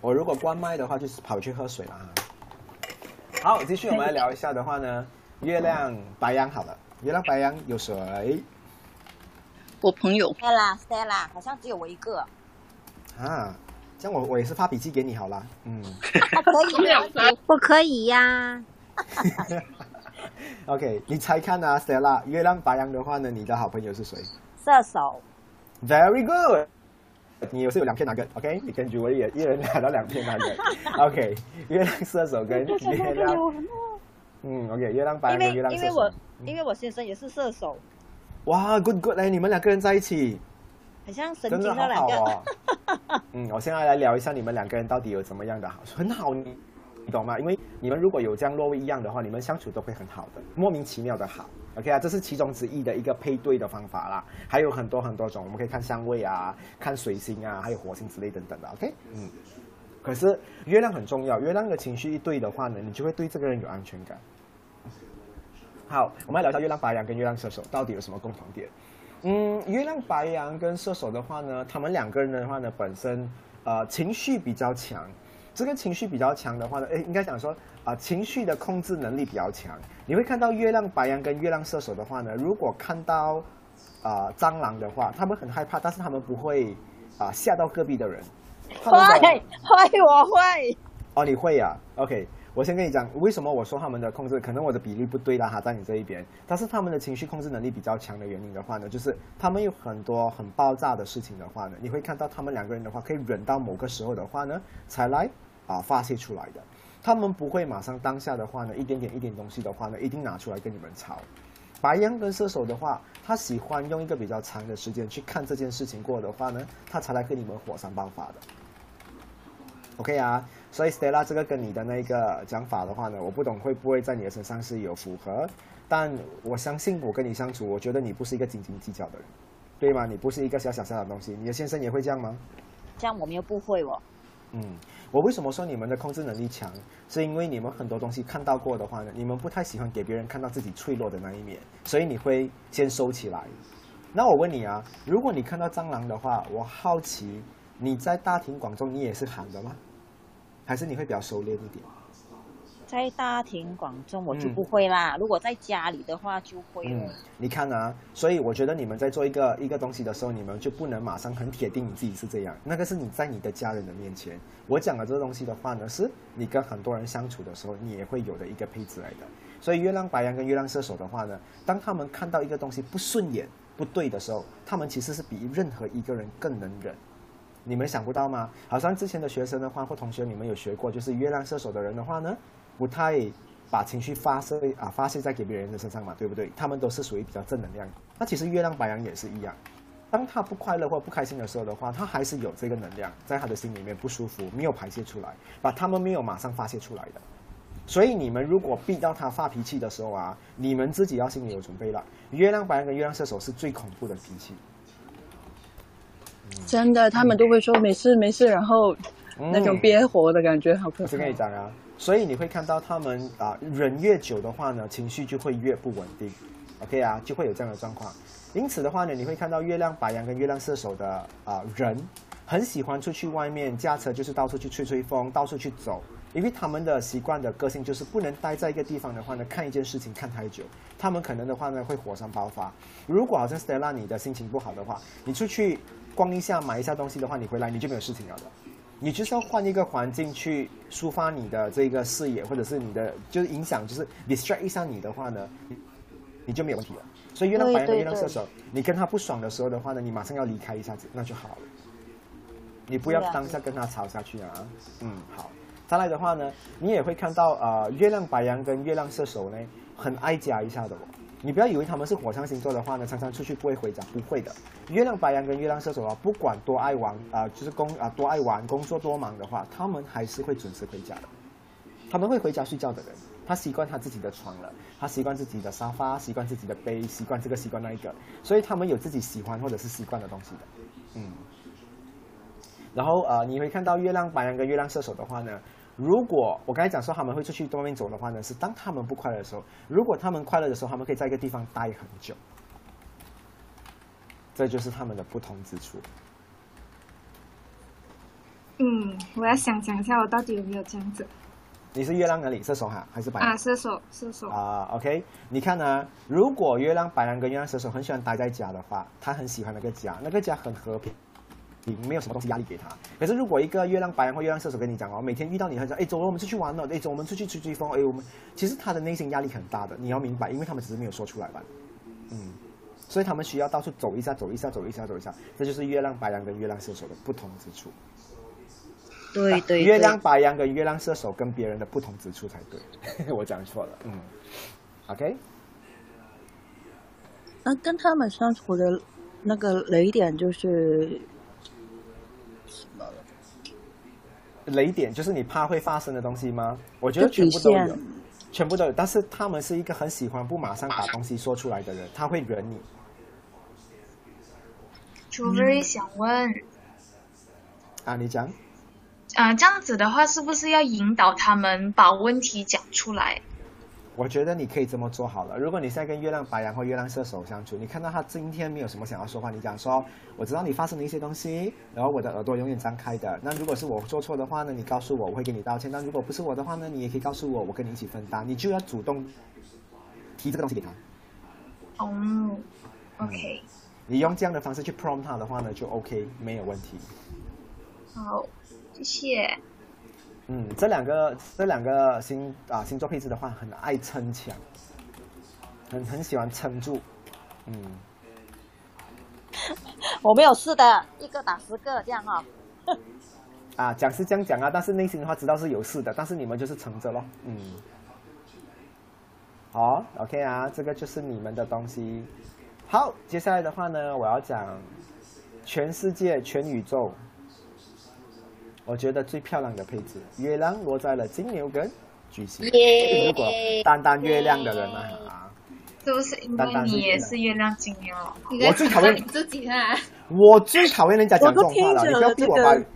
我如果关麦的话，就是跑去喝水了哈。好，继续我们来聊一下的话呢，月亮白羊好了，月亮白羊有谁我朋友 Stella Stella，好像只有我一个。啊？这样我我也是发笔记给你好啦。嗯 可以，我可以呀。OK，你猜看啊，Stella，月亮白羊的话呢，你的好朋友是谁射手。？Very good。你有是有两片那个，OK？你跟 Julie 也一人拿到两片那个，OK？月亮射手跟月亮，嗯，OK，月亮白月亮射手为因为我。因为我先生也是射手，哇，good good 嘞！你们两个人在一起，很像神经的两好好个。哦。嗯，我现在来聊一下你们两个人到底有怎么样的好，很好，你你懂吗？因为你们如果有这样落位一样的话，你们相处都会很好的，莫名其妙的好。OK 啊，这是其中之一的一个配对的方法啦，还有很多很多种，我们可以看相位啊，看水星啊，还有火星之类等等的。OK，嗯。可是月亮很重要，月亮的情绪一对的话呢，你就会对这个人有安全感。好，我们来聊一下月亮白羊跟月亮射手到底有什么共同点。嗯，月亮白羊跟射手的话呢，他们两个人的话呢，本身呃情绪比较强。这个情绪比较强的话呢，诶，应该讲说啊、情绪的控制能力比较强。你会看到月亮白羊跟月亮射手的话呢，如果看到啊、蟑螂的话，他们很害怕，但是他们不会啊、吓到隔壁的人。会会我会，哦，你会呀、OK，我先跟你讲，为什么我说他们的控制，可能我的比例不对啦哈，在你这一边，但是他们的情绪控制能力比较强的原因的话呢，就是他们有很多很爆炸的事情的话呢，你会看到他们两个人的话，可以忍到某个时候的话呢，才来啊发泄出来的。他们不会马上当下的话呢，一点点一点东西的话呢，一定拿出来跟你们吵。白羊跟射手的话，他喜欢用一个比较长的时间去看这件事情过的话呢，他才来跟你们火山爆发的。OK 啊，所以 Stella 这个跟你的那个讲法的话呢，我不懂会不会在你的身上是有符合，但我相信我跟你相处，我觉得你不是一个斤斤计较的人，对吗？你不是一个小小小的东西，你的先生也会这样吗？这样我们又不会哦。嗯，我为什么说你们的控制能力强？是因为你们很多东西看到过的话呢，你们不太喜欢给别人看到自己脆弱的那一面，所以你会先收起来。那我问你啊，如果你看到蟑螂的话，我好奇你在大庭广众你也是喊的吗？还是你会比较收敛一点？在大庭广众我就嗯不会啦，如果在家里的话就会嗯。，你看啊，所以我觉得你们在做一个一个东西的时候，你们就不能马上很铁定你自己是这样。那个是你在你的家人的面前，我讲的这个东西的话呢，是你跟很多人相处的时候，你也会有的一个配置来的。所以月亮白羊跟月亮射手的话呢，当他们看到一个东西不顺眼、不对的时候，他们其实是比任何一个人更能忍。你们想不到吗？好像之前的学生的话或同学，你们有学过，就是月亮射手的人的话呢，不太把情绪发射啊发泄在给别人的身上嘛，对不对？他们都是属于比较正能量。那其实月亮白羊也是一样，当他不快乐或不开心的时候的话，他还是有这个能量在他的心里面不舒服，没有排泄出来，把他们没有马上发泄出来的。所以你们如果逼到他发脾气的时候啊，你们自己要心里有准备了。月亮白羊跟月亮射手是最恐怖的脾气。真的，他们都会说没事没事，然后那种憋火的感觉好可怕我是。跟你讲啊，所以你会看到他们啊，忍越久的话呢，情绪就会越不稳定，OK 啊，就会有这样的状况。因此的话呢，你会看到月亮白羊跟月亮射手的啊人，很喜欢出去外面驾车，就是到处去吹吹风，到处去走，因为他们的习惯的个性就是不能待在一个地方的话呢，看一件事情看太久，他们可能的话呢会火山爆发。如果好像 Stella 你的心情不好的话，你出去逛一下买一下东西的话，你回来你就没有事情了的。你就是要换一个环境去抒发你的这个视野，或者是你的就是影响，就是 distract 一下你的话呢，你就没有问题了。所以月亮白羊跟月亮射手，你跟他不爽的时候的话呢，你马上要离开一下子，那就好了。你不要当下跟他吵下去啊。嗯，好。再来的话呢，你也会看到呃，月亮白羊跟月亮射手呢，很爱家一下的哦。你不要以为他们是火象星座的话呢，常常出去不会回家，不会的。月亮白羊跟月亮射手啊，不管多爱玩啊、就是工啊、多爱玩，工作多忙的话，他们还是会准时回家的。他们会回家睡觉的人，他习惯他自己的床了，他习惯自己的沙发，习惯自己的杯，习惯这个习惯那一个，所以他们有自己喜欢或者是习惯的东西的，嗯。然后呃，你会看到月亮白羊跟月亮射手的话呢，如果我刚才讲说他们会出去外面走的话呢，是当他们不快乐的时候；如果他们快乐的时候，他们可以在一个地方待很久，这就是他们的不同之处。嗯，我要想想一下，我到底有没有这样子你是月亮哪里？射手哈，还是白羊？啊？射手，射手，啊、o k 你看呢、如果月亮白羊跟月亮射手很喜欢待在家的话，他很喜欢那个家，那个家很和平，没有什么东西压力给他。可是如果一个月亮白羊或月亮射手跟你讲哦，每天遇到你，他说哎走了，我们出去玩了，哎走，我们出去吹吹风，哎我们其实他的内心压力很大的，你要明白，因为他们只是没有说出来吧，嗯，所以他们需要到处走一下，走一下，走一下，走一下，这就是月亮白羊跟月亮射手的不同之处。对对月亮白羊跟月亮射手跟别人的不同之处才对，我讲错了，嗯，OK。那跟他们相处的那个雷点就是雷点就是你怕会发生的东西吗？我觉得全部都有，全部都有。但是他们是一个很喜欢不马上把东西说出来的人，他会忍你。除非想问，啊，你讲。啊、这样子的话，是不是要引导他们把问题讲出来？我觉得你可以这么做好了。如果你现在跟月亮白羊或月亮射手相处，你看到他今天没有什么想要说话，你讲说，我知道你发生了一些东西，然后我的耳朵永远张开的。那如果是我做错的话呢，你告诉我，我会给你道歉。但如果不是我的话呢，你也可以告诉我，我跟你一起分担。你就要主动提这个东西给他。哦，OK，你用这样的方式去 prompt 他的话呢，就 OK，没有问题。好，谢谢。嗯，这两个这两个星啊星座配置的话，很爱撑墙，很很喜欢撑住，嗯，我没有事的，一个打十个这样哈、啊讲是这样讲啊，但是内心的话知道是有事的，但是你们就是撑着咯，嗯，好，OK 啊，这个就是你们的东西。好，接下来的话呢，我要讲全世界全宇宙，我觉得最漂亮的配置，月亮落在了金牛跟巨蟹。耶如果单单月亮的人呢、啊，是不是因单为你也是月亮金牛？我最讨厌你自己啊！我最讨厌人家讲这种话了，你不要逼我把这个，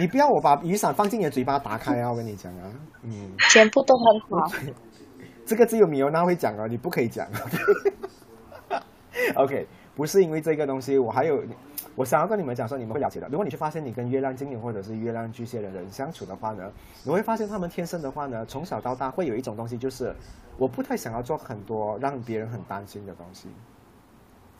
你不要我把雨伞放进你的嘴巴打开啊！我跟你讲啊，嗯，全部都很好。这个只有米欧娜会讲啊，你不可以讲。OK，不是因为这个东西，我还有我想要跟你们讲说，你们会了解的。如果你去发现你跟月亮金牛或者是月亮巨蟹的人相处的话呢，你会发现他们天生的话呢，从小到大会有一种东西，就是我不太想要做很多让别人很担心的东西。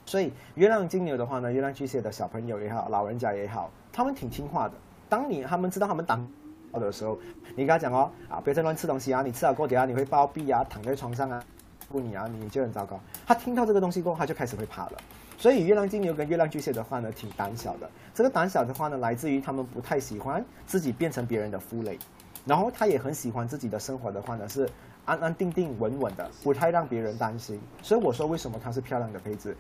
所以月亮金牛的话呢，月亮巨蟹的小朋友也好，老人家也好，他们挺听话的。当你他们知道他们胆小的时候，你跟他讲哦，啊，不要再乱吃东西啊，你吃了过后啊，你会暴毙啊，躺在床上啊，不你啊，你就很糟糕。他听到这个东西过后，他就开始会怕了。所以月亮金牛跟月亮巨蟹的话呢，挺胆小的。这个胆小的话呢，来自于他们不太喜欢自己变成别人的负累，然后他也很喜欢自己的生活的话呢，是安安定定、稳稳的，不太让别人担心。所以我说，为什么它是漂亮的配置？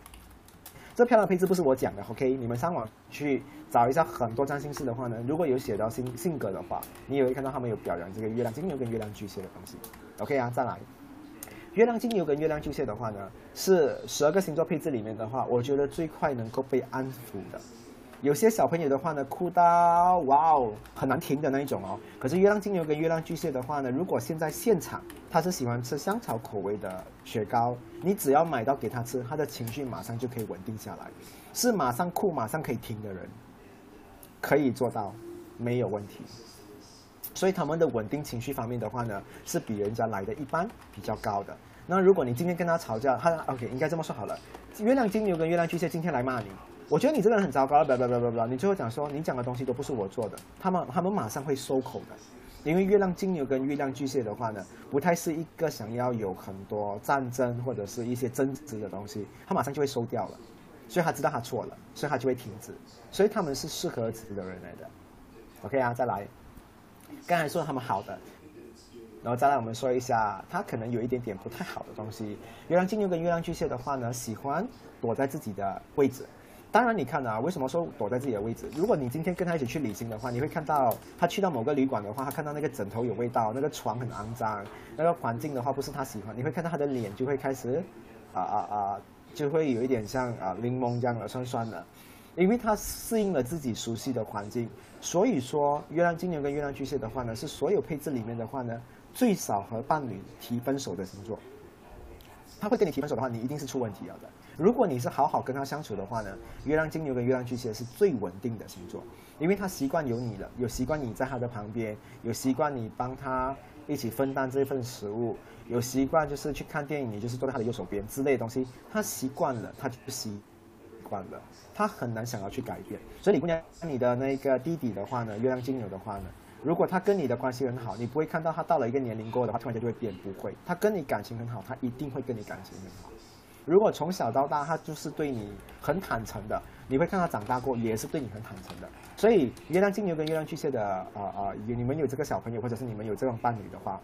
这漂亮配置不是我讲的，OK？你们上网去找一下很多占星师的话呢，如果有写到性性格的话，你也会看到他们有表扬这个月亮金牛跟月亮巨蟹的东西，OK 啊？再来，月亮金牛跟月亮巨蟹的话呢，是十二个星座配置里面的话，我觉得最快能够被安抚的。有些小朋友的话呢，哭到哇哦很难停的那一种哦。可是月亮金牛跟月亮巨蟹的话呢，如果现在现场他是喜欢吃香草口味的雪糕，你只要买到给他吃，他的情绪马上就可以稳定下来，是马上哭马上可以停的人，可以做到没有问题。所以他们的稳定情绪方面的话呢，是比人家来的一般比较高的。那如果你今天跟他吵架，他 OK 应该这么说好了，月亮金牛跟月亮巨蟹今天来骂你。我觉得你这个人很糟糕，不不不不不，你最后讲说你讲的东西都不是我做的，他们他们马上会收口的，因为月亮金牛跟月亮巨蟹的话呢，不太是一个想要有很多战争或者是一些争执的东西，他马上就会收掉了，所以他知道他错了，所以他就会停止，所以他们是适合止的人来的。OK 啊，再来，刚才说他们好的，然后再来我们说一下他可能有一点点不太好的东西。月亮金牛跟月亮巨蟹的话呢，喜欢躲在自己的位置。当然，你看啊，为什么说躲在自己的位置？如果你今天跟他一起去旅行的话，你会看到他去到某个旅馆的话，他看到那个枕头有味道，那个床很肮脏，那个环境的话不是他喜欢，你会看到他的脸就会开始，啊啊啊，就会有一点像啊柠檬这样的酸酸的，因为他适应了自己熟悉的环境。所以说，月亮金牛跟月亮巨蟹的话呢，是所有配置里面的话呢，最少和伴侣提分手的星座。他会跟你提分手的话，你一定是出问题了的。如果你是好好跟他相处的话呢，月亮金牛跟月亮巨蟹是最稳定的星座，因为他习惯有你了，有习惯你在他的旁边，有习惯你帮他一起分担这份食物，有习惯就是去看电影，你就是坐在他的右手边之类的东西，他习惯了，他就不习惯了，他很难想要去改变。所以李姑娘，你的那个弟弟的话呢，月亮金牛的话呢，如果他跟你的关系很好，你不会看到他到了一个年龄过的话，突然间就会变，不会，他跟你感情很好，他一定会跟你感情很好。如果从小到大他就是对你很坦诚的，你会看他长大过也是对你很坦诚的。所以月亮金牛跟月亮巨蟹的啊啊，你们有这个小朋友或者是你们有这种伴侣的话，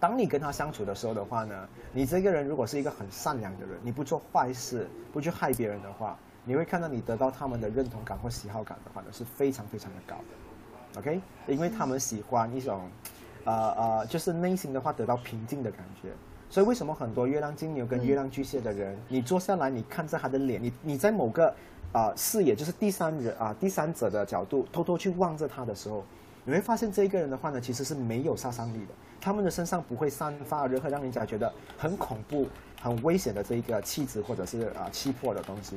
当你跟他相处的时候的话呢，你这个人如果是一个很善良的人，你不做坏事，不去害别人的话，你会看到你得到他们的认同感或喜好感的话呢是非常非常的高的。OK，因为他们喜欢一种，呃呃，就是内心的话得到平静的感觉。所以为什么很多月亮金牛跟月亮巨蟹的人，你坐下来，你看着他的脸，你你在某个啊视野，就是第三人啊第三者的角度，偷偷去望着他的时候，你会发现这一个人的话呢，其实是没有杀伤力的。他们的身上不会散发任何让人家觉得很恐怖、很危险的这一个气质或者是啊气魄的东西。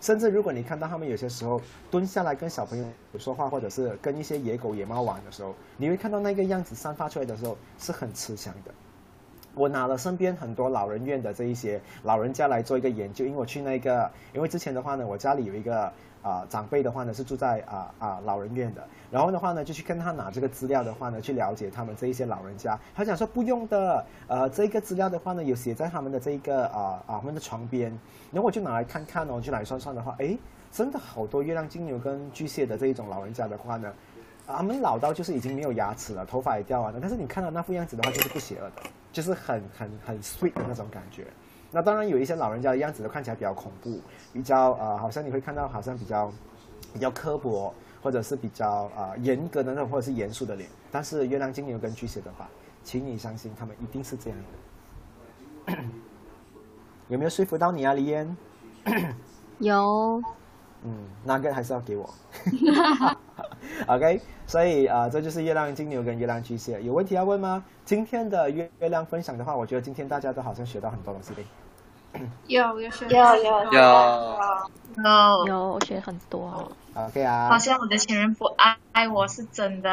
甚至如果你看到他们有些时候蹲下来跟小朋友说话，或者是跟一些野狗、野猫玩的时候，你会看到那个样子散发出来的时候是很慈祥的。我拿了身边很多老人院的这一些老人家来做一个研究，因为我去那个，因为之前的话呢，我家里有一个啊长辈的话呢是住在啊啊老人院的，然后的话呢就去跟他拿这个资料的话呢去了解他们这一些老人家，他讲说不用的，呃这个资料的话呢有写在他们的这一个啊啊他们的床边，然后我就拿来看看哦，就来算算的话，哎，真的好多月亮金牛跟巨蟹的这一种老人家的话呢。他们老到就是已经没有牙齿了，头发也掉完了，但是你看到那副样子的话，就是不邪恶的，就是很很很 sweet 的那种感觉。那当然有一些老人家的样子都看起来比较恐怖，比较呃，好像你会看到好像比较比较刻薄，或者是比较啊严格的那种，或者是严肃的脸。但是月亮金牛跟巨蟹的话，请你相信他们一定是这样的。有没有说服到你啊，李嫣？有。嗯，那个还是要给我。OK，所以啊，这就是月亮金牛跟月亮巨蟹，有问题要问吗？今天的月月亮分享的话，我觉得今天大家都好像学到很多东西的。有有学有有有有有，我学很多。OK 啊好。像我的前任不爱爱我是真的。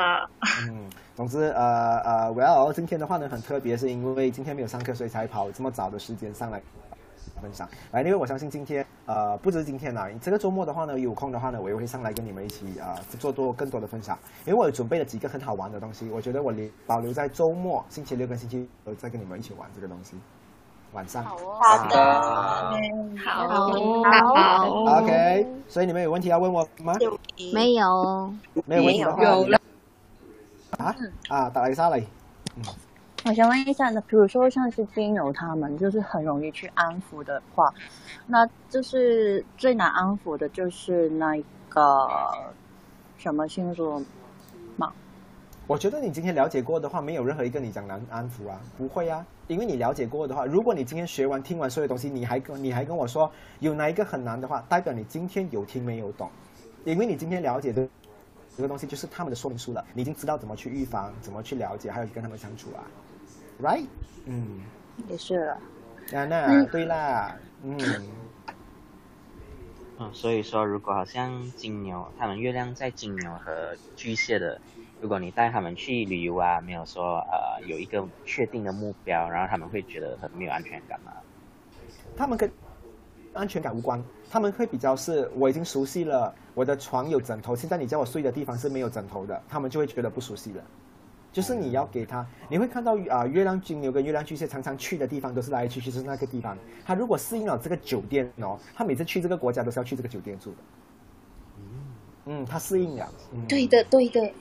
嗯，总之，呃呃，Well，今天的话呢很特别，是因为今天没有上课，所以才跑这么早的时间上来分享。来，因为我相信今天，呃，不止今天啦，这个周末的话呢，有空的话呢，我也会上来跟你们一起啊、呃、做多更多的分享，因为我有准备了几个很好玩的东西，我觉得我留保留在周末，星期六跟星期呃再跟你们一起玩这个东西。晚上。好哦，好。的，好，好。OK，所以你们有问题要问我吗？没有，没有问题的话，有了啊啊，打来沙来。我想问一下那，比如说像是金牛他们，就是很容易去安抚的话，那就是最难安抚的就是那个什么星座吗？我觉得你今天了解过的话，没有任何一个你讲难安抚啊，不会啊，因为你了解过的话，如果你今天学完、听完所有东西，你还跟你还跟我说有哪一个很难的话，代表你今天有听没有懂，因为你今天了解的这个东西就是他们的说明书了，你已经知道怎么去预防、怎么去了解，还有跟他们相处啊，right？嗯，也是了。啊，那嗯对啦，嗯，嗯，所以说，如果好像金牛，他们月亮在金牛和巨蟹的，如果你带他们去旅游啊，没有说呃有一个确定的目标，然后他们会觉得很没有安全感嘛。他们跟安全感无关，他们会比较是我已经熟悉了我的床有枕头，现在你叫我睡的地方是没有枕头的，他们就会觉得不熟悉了。就是你要给他，你会看到啊、月亮金牛跟月亮巨蟹常常去的地方都是来来去去，就是那个地方。他如果适应了这个酒店哦，他每次去这个国家都是要去这个酒店住的。嗯，他适应了。嗯、对的，对的。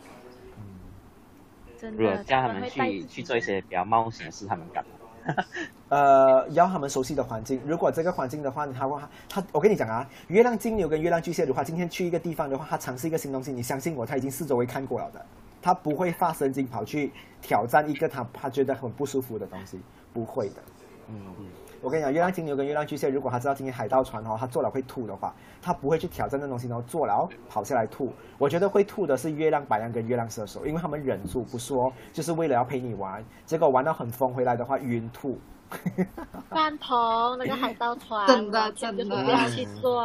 真如果，叫他们去去做一些比较冒险的事，他们敢吗？呃，要他们熟悉的环境。如果这个环境的话，他会他，我跟你讲啊，月亮金牛跟月亮巨蟹的话，今天去一个地方的话，他尝试一个新东西，你相信我，他已经四周围看过了的，他不会发神经跑去挑战一个他他觉得很不舒服的东西，不会的。嗯嗯，我跟你讲，月亮金牛跟月亮巨蟹，如果他知道今天海盗船哦，他坐了会吐的话，他不会去挑战那东西，然后坐了哦跑下来吐。我觉得会吐的是月亮白羊跟月亮射手，因为他们忍住不说，就是为了要陪你玩，结果玩到很疯回来的话晕吐。饭桶那个海盗船，真的真的不要去做，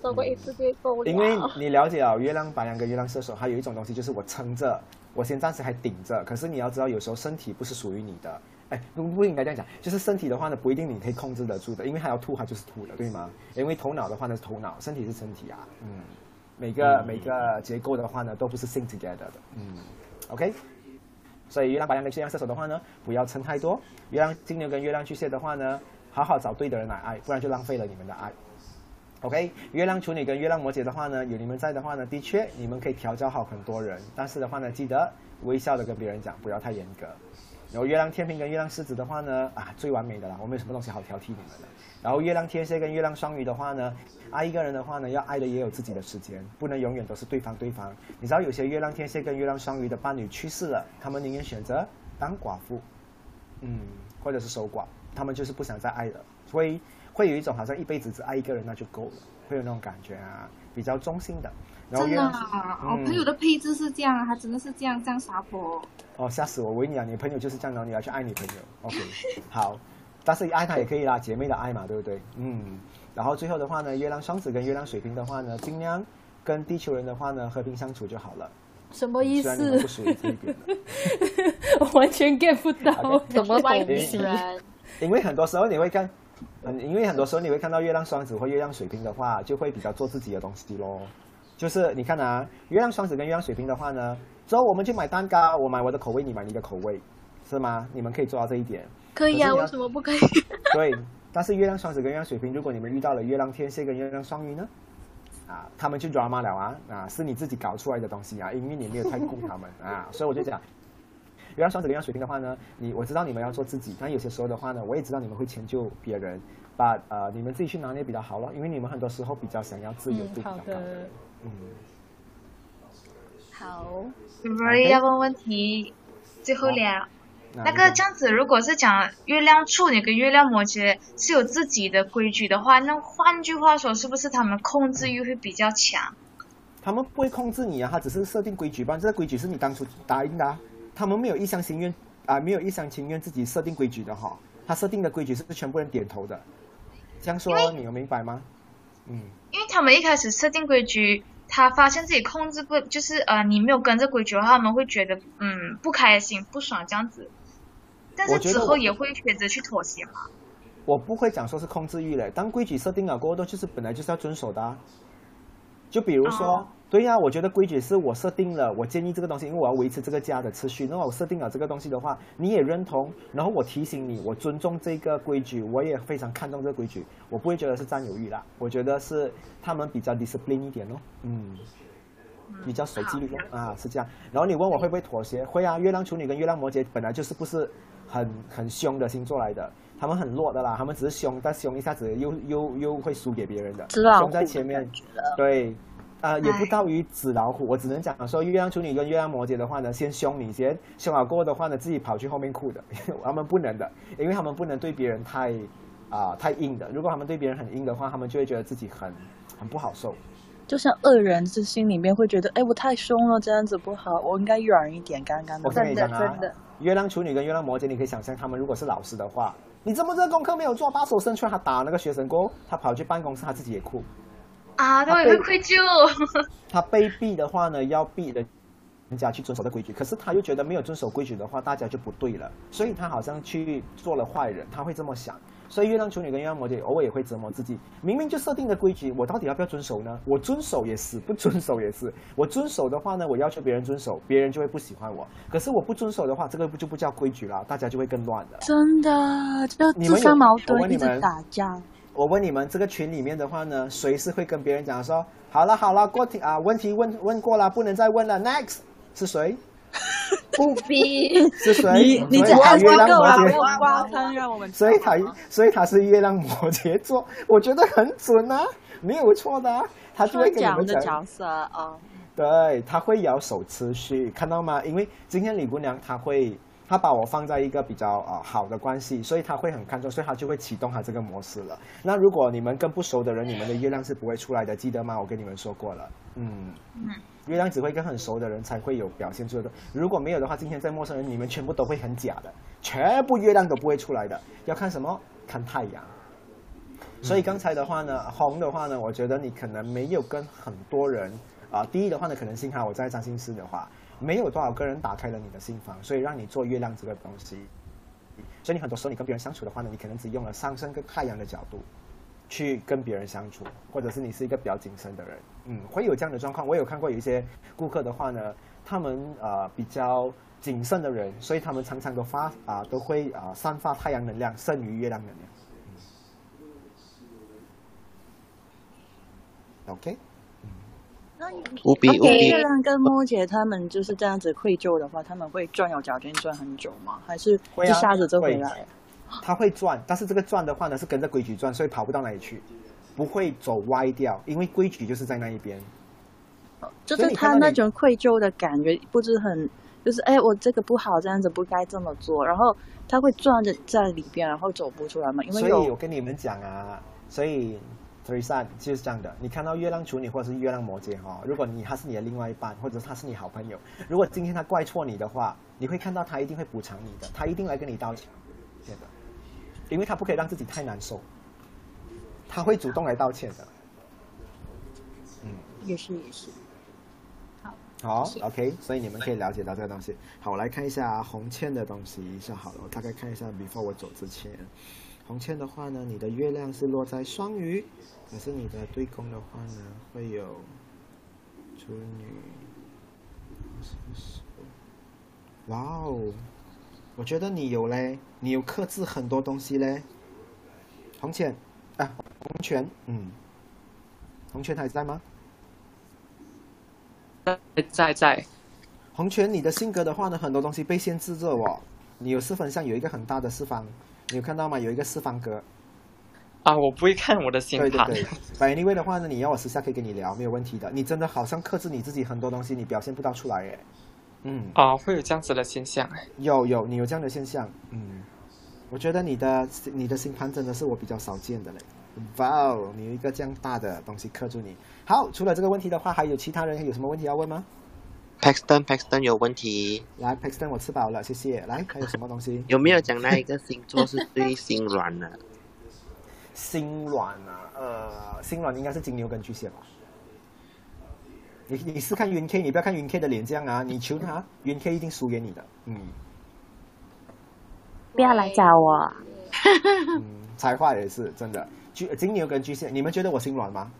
做过一次就够了。因为你了解啊，月亮白羊跟月亮射手，还有一种东西就是我撑着，我先暂时还顶着。可是你要知道，有时候身体不是属于你的，哎，不不应该这样讲，就是身体的话呢，不一定你可以控制得住的，因为它要吐，它就是吐的，对吗？因为头脑的话呢是头脑，身体是身体啊，嗯，每个、每个结构的话呢都不是 sing together 的，嗯，OK。所以月亮白羊跟月亮射手的话呢，不要撑太多；月亮金牛跟月亮巨蟹的话呢，好好找对的人来爱，不然就浪费了你们的爱。OK，月亮处女跟月亮摩羯的话呢，有你们在的话呢，的确你们可以调教好很多人，但是的话呢，记得微笑的跟别人讲，不要太严格。然后月亮天平跟月亮狮子的话呢，啊，最完美的啦，我没有什么东西好挑剔你们的。然后月亮天蝎跟月亮双鱼的话呢，爱一个人的话呢，要爱的也有自己的时间，不能永远都是对方对方。你知道有些月亮天蝎跟月亮双鱼的伴侣去世了，他们宁愿选择当寡妇，嗯，或者是守寡，他们就是不想再爱了，会会有一种好像一辈子只爱一个人那就够了，会有那种感觉啊，比较中性的。真的，我朋友的配置是这样啊，他真的是这样这样傻婆。哦，吓死我！我跟你讲，你朋友就是这样的，你要去爱你朋友。OK，好，但是爱他也可以啦，姐妹的爱嘛，对不对？嗯。然后最后的话呢，月亮双子跟月亮水瓶的话呢，尽量跟地球人的话呢和平相处就好了。什么意虽然你们不思？属于这一边的，我完全 get 不到什么外东西。因为很多时候你会看，嗯，因为很多时候你会看到月亮双子或月亮水瓶的话，就会比较做自己的东西咯。就是你看啊，月亮双子跟月亮水瓶的话呢，走，我们去买蛋糕，我买我的口味，你买你的口味，是吗？你们可以做到这一点。可以啊，为什么不可以？对，但是月亮双子跟月亮水瓶，如果你们遇到了月亮天蝎跟月亮双鱼呢？啊，他们就 drama 了啊，啊，是你自己搞出来的东西啊，因为你没有太顾他们啊，所以我就讲，月亮双子、月亮水瓶的话呢，你我知道你们要做自己，但有些时候的话呢，我也知道你们会迁就别人，把呃你们自己去拿捏比较好咯，因为你们很多时候比较想要自由度比较高嗯嗯，好 r o 要问问题，最后了。那个这样子，如果是讲月亮处女跟月亮摩羯是有自己的规矩的话，那换句话说，是不是他们控制欲会比较强？他们不会控制你啊，他只是设定规矩吧，这个规矩是你当初答应的、啊，他们没有一厢情愿啊，没有一厢情愿自己设定规矩的哈，他设定的规矩是全部人点头的。这样说你有明白吗？嗯，因为他们一开始设定规矩，他发现自己控制不，就是呃，你没有跟着规矩的话，他们会觉得嗯不开心、不爽这样子。但是之后也会选择去妥协嘛。我不会讲说是控制欲嘞，当规矩设定了过后，就是本来就是要遵守的、啊。就比如说，哦对呀、我觉得规矩是我设定了，我建议这个东西，因为我要维持这个家的秩序，那我设定了这个东西的话，你也认同，然后我提醒你，我尊重这个规矩，我也非常看重这个规矩，我不会觉得是占有欲啦，我觉得是他们比较 discipline 一点哦，嗯。比较守纪律咯啊，是这样。然后你问我会不会妥协？会啊，月亮处女跟月亮摩羯本来就是不是很很凶的星座来的，他们很弱的啦，他们只是凶，但凶一下子又又又会输给别人的，凶在前面对。呃，也不到于纸老虎，我只能讲说，月亮处女跟月亮摩羯的话呢，先凶你先，凶好过后的话呢，自己跑去后面哭的，他们不能的，因为他们不能对别人太啊、太硬的，如果他们对别人很硬的话，他们就会觉得自己很很不好受。就像恶人，是心里面会觉得，哎，我太凶了，这样子不好，我应该软一点，刚刚我跟你讲啊真的，月亮处女跟月亮摩羯，你可以想象，他们如果是老师的话，你这么这个功课没有做，把手伸出来，他打那个学生过后，他跑去办公室，他自己也哭。啊，他也会愧疚。他被逼的话呢，要逼的人家去遵守的规矩，可是他又觉得没有遵守规矩的话，大家就不对了，所以他好像去做了坏人，他会这么想。所以月亮处女跟月亮摩羯偶尔也会折磨自己，明明就设定的规矩，我到底要不要遵守呢？我遵守也是，不遵守也是。我遵守的话呢，我要求别人遵守，别人就会不喜欢我；可是我不遵守的话，这个不就不叫规矩啦，大家就会更乱的。真的，就自相矛盾，一直问你们打架。我问你们，这个群里面的话呢，谁是会跟别人讲说，好了好了，过题啊，问题问问过了，不能再问了，next 是谁？不逼。是谁？你你只所以他按月亮摩够了，不羯要刮汤，让我们所以他所以他是月亮摩羯座，我觉得很准啊，没有错的、啊，他就会跟你讲们讲，的角色啊，对，他会摇手持续，看到吗？因为今天李姑娘她会，她把我放在一个比较啊、呃好的关系，所以她会很看重，所以她就会启动她这个模式了。那如果你们跟不熟的人，你们的月亮是不会出来的，记得吗？我跟你们说过了，嗯。嗯，月亮只会跟很熟的人才会有表现出的，如果没有的话，今天在陌生人，你们全部都会很假的，全部月亮都不会出来的。要看什么？看太阳。所以刚才的话呢，红的话呢，我觉得你可能没有跟很多人啊、第一的话呢，可能幸好我在占星师的话，没有多少个人打开了你的心房，所以让你做月亮这个东西。所以你很多时候你跟别人相处的话呢，你可能只用了上升跟太阳的角度去跟别人相处，或者是你是一个比较谨慎的人，嗯，会有这样的状况。我有看过有一些顾客的话呢，他们呃比较谨慎的人，所以他们常常都发啊、都会啊、散发太阳能量胜于月亮能量。嗯、OK，那无比无比月亮跟摩羯他们就是这样子愧疚的话，他们会转有脚尖转很久吗？还是一下子就回会来了？他会转，但是这个转的话呢，是跟着规矩转，所以跑不到哪里去，不会走歪掉，因为规矩就是在那一边。就是他那种愧疚的感觉，不是很，就是哎，我这个不好，这样子不该这么做，然后他会转着在里边，然后走不出来嘛，因为所以我跟你们讲啊，所以 Teresa 就是这样的。你看到月亮处女或者是月亮摩羯哈、如果你他是你的另外一半，或者他是你好朋友，如果今天他怪错你的话，你会看到他一定会补偿你的，他一定来跟你道歉对的，因为他不可以让自己太难受，他会主动来道歉的。嗯。也是也是。好，OK，所以你们可以了解到这个东西。好，我来看一下红倩的东西一下好了，我大概看一下，before 我走之前，红倩的话呢，你的月亮是落在双鱼，可是你的对宫的话呢，会有处女，哇哦，我觉得你有嘞，你有克制很多东西嘞。红浅，啊，红泉，嗯，红泉还在吗？在在在。红泉，你的性格的话呢，很多东西被限制着哦。你有四分相，有一个很大的四方，你有看到吗？有一个四方格。啊，我不会看我的星盘。对对对。But anyway 的话呢，你要我私下可以跟你聊，没有问题的。你真的好像克制你自己很多东西，你表现不到出来耶。嗯。啊，会有这样子的现象哎。有有，你有这样的现象，嗯。我觉得你的你的星盘真的是我比较少见的嘞。哇哦，你有一个这样大的东西克住你。好，除了这个问题的话，还有其他人有什么问题要问吗？Paxton Paxton 有问题，来，Paxton 我吃饱了，谢谢。来，还有什么东西？有没有讲那一个星座是最心软的？心软啊，呃，心软应该是金牛跟巨蟹吧。你你是看云 K，你不要看云 K 的脸这样啊，你求他，云 K 一定输给你的，嗯。不要来找我。嗯，才华也是真的。巨金牛跟巨蟹，你们觉得我心软吗？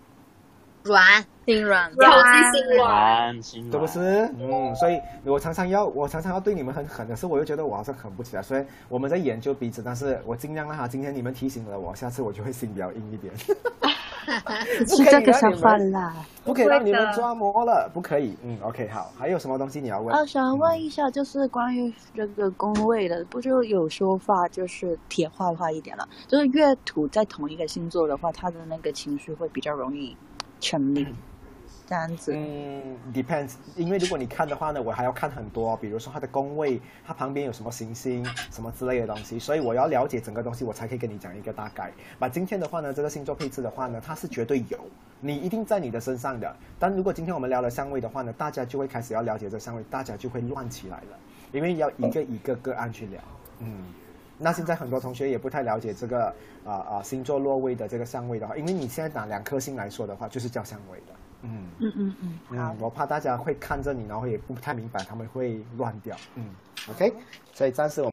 软，心软，软心软，心软，是不是？嗯，所以我常常要，我常常要对你们很狠，可是我又觉得我好像狠不起来，所以我们在研究彼此，但是我尽量让他。今天你们提醒了我，下次我就会心比较硬一点。是这个想法啦，不可以让你们抓魔了，不可以。嗯，OK，好，还有什么东西你要问？啊，想问一下，就是关于这个宫位的，不就有说法，就是铁化化一点了，就是月土在同一个星座的话，他的那个情绪会比较容易。权力这样子，嗯，depends，因为如果你看的话呢，我还要看很多，比如说它的宫位，它旁边有什么行星，什么之类的东西，所以我要了解整个东西，我才可以跟你讲一个大概。把今天的话呢，这个星座配置的话呢，它是绝对有，你一定在你的身上的。但如果今天我们聊了相位的话呢，大家就会开始要了解这相位，大家就会乱起来了，因为要一个一个个案去聊，嗯。那现在很多同学也不太了解这个啊啊星座落位的这个相位的话，因为你现在拿两颗星来说的话，就是叫相位的。嗯嗯嗯嗯。嗯，我怕大家会看着你，然后也不太明白，他们会乱掉。嗯，OK，所以暂时我。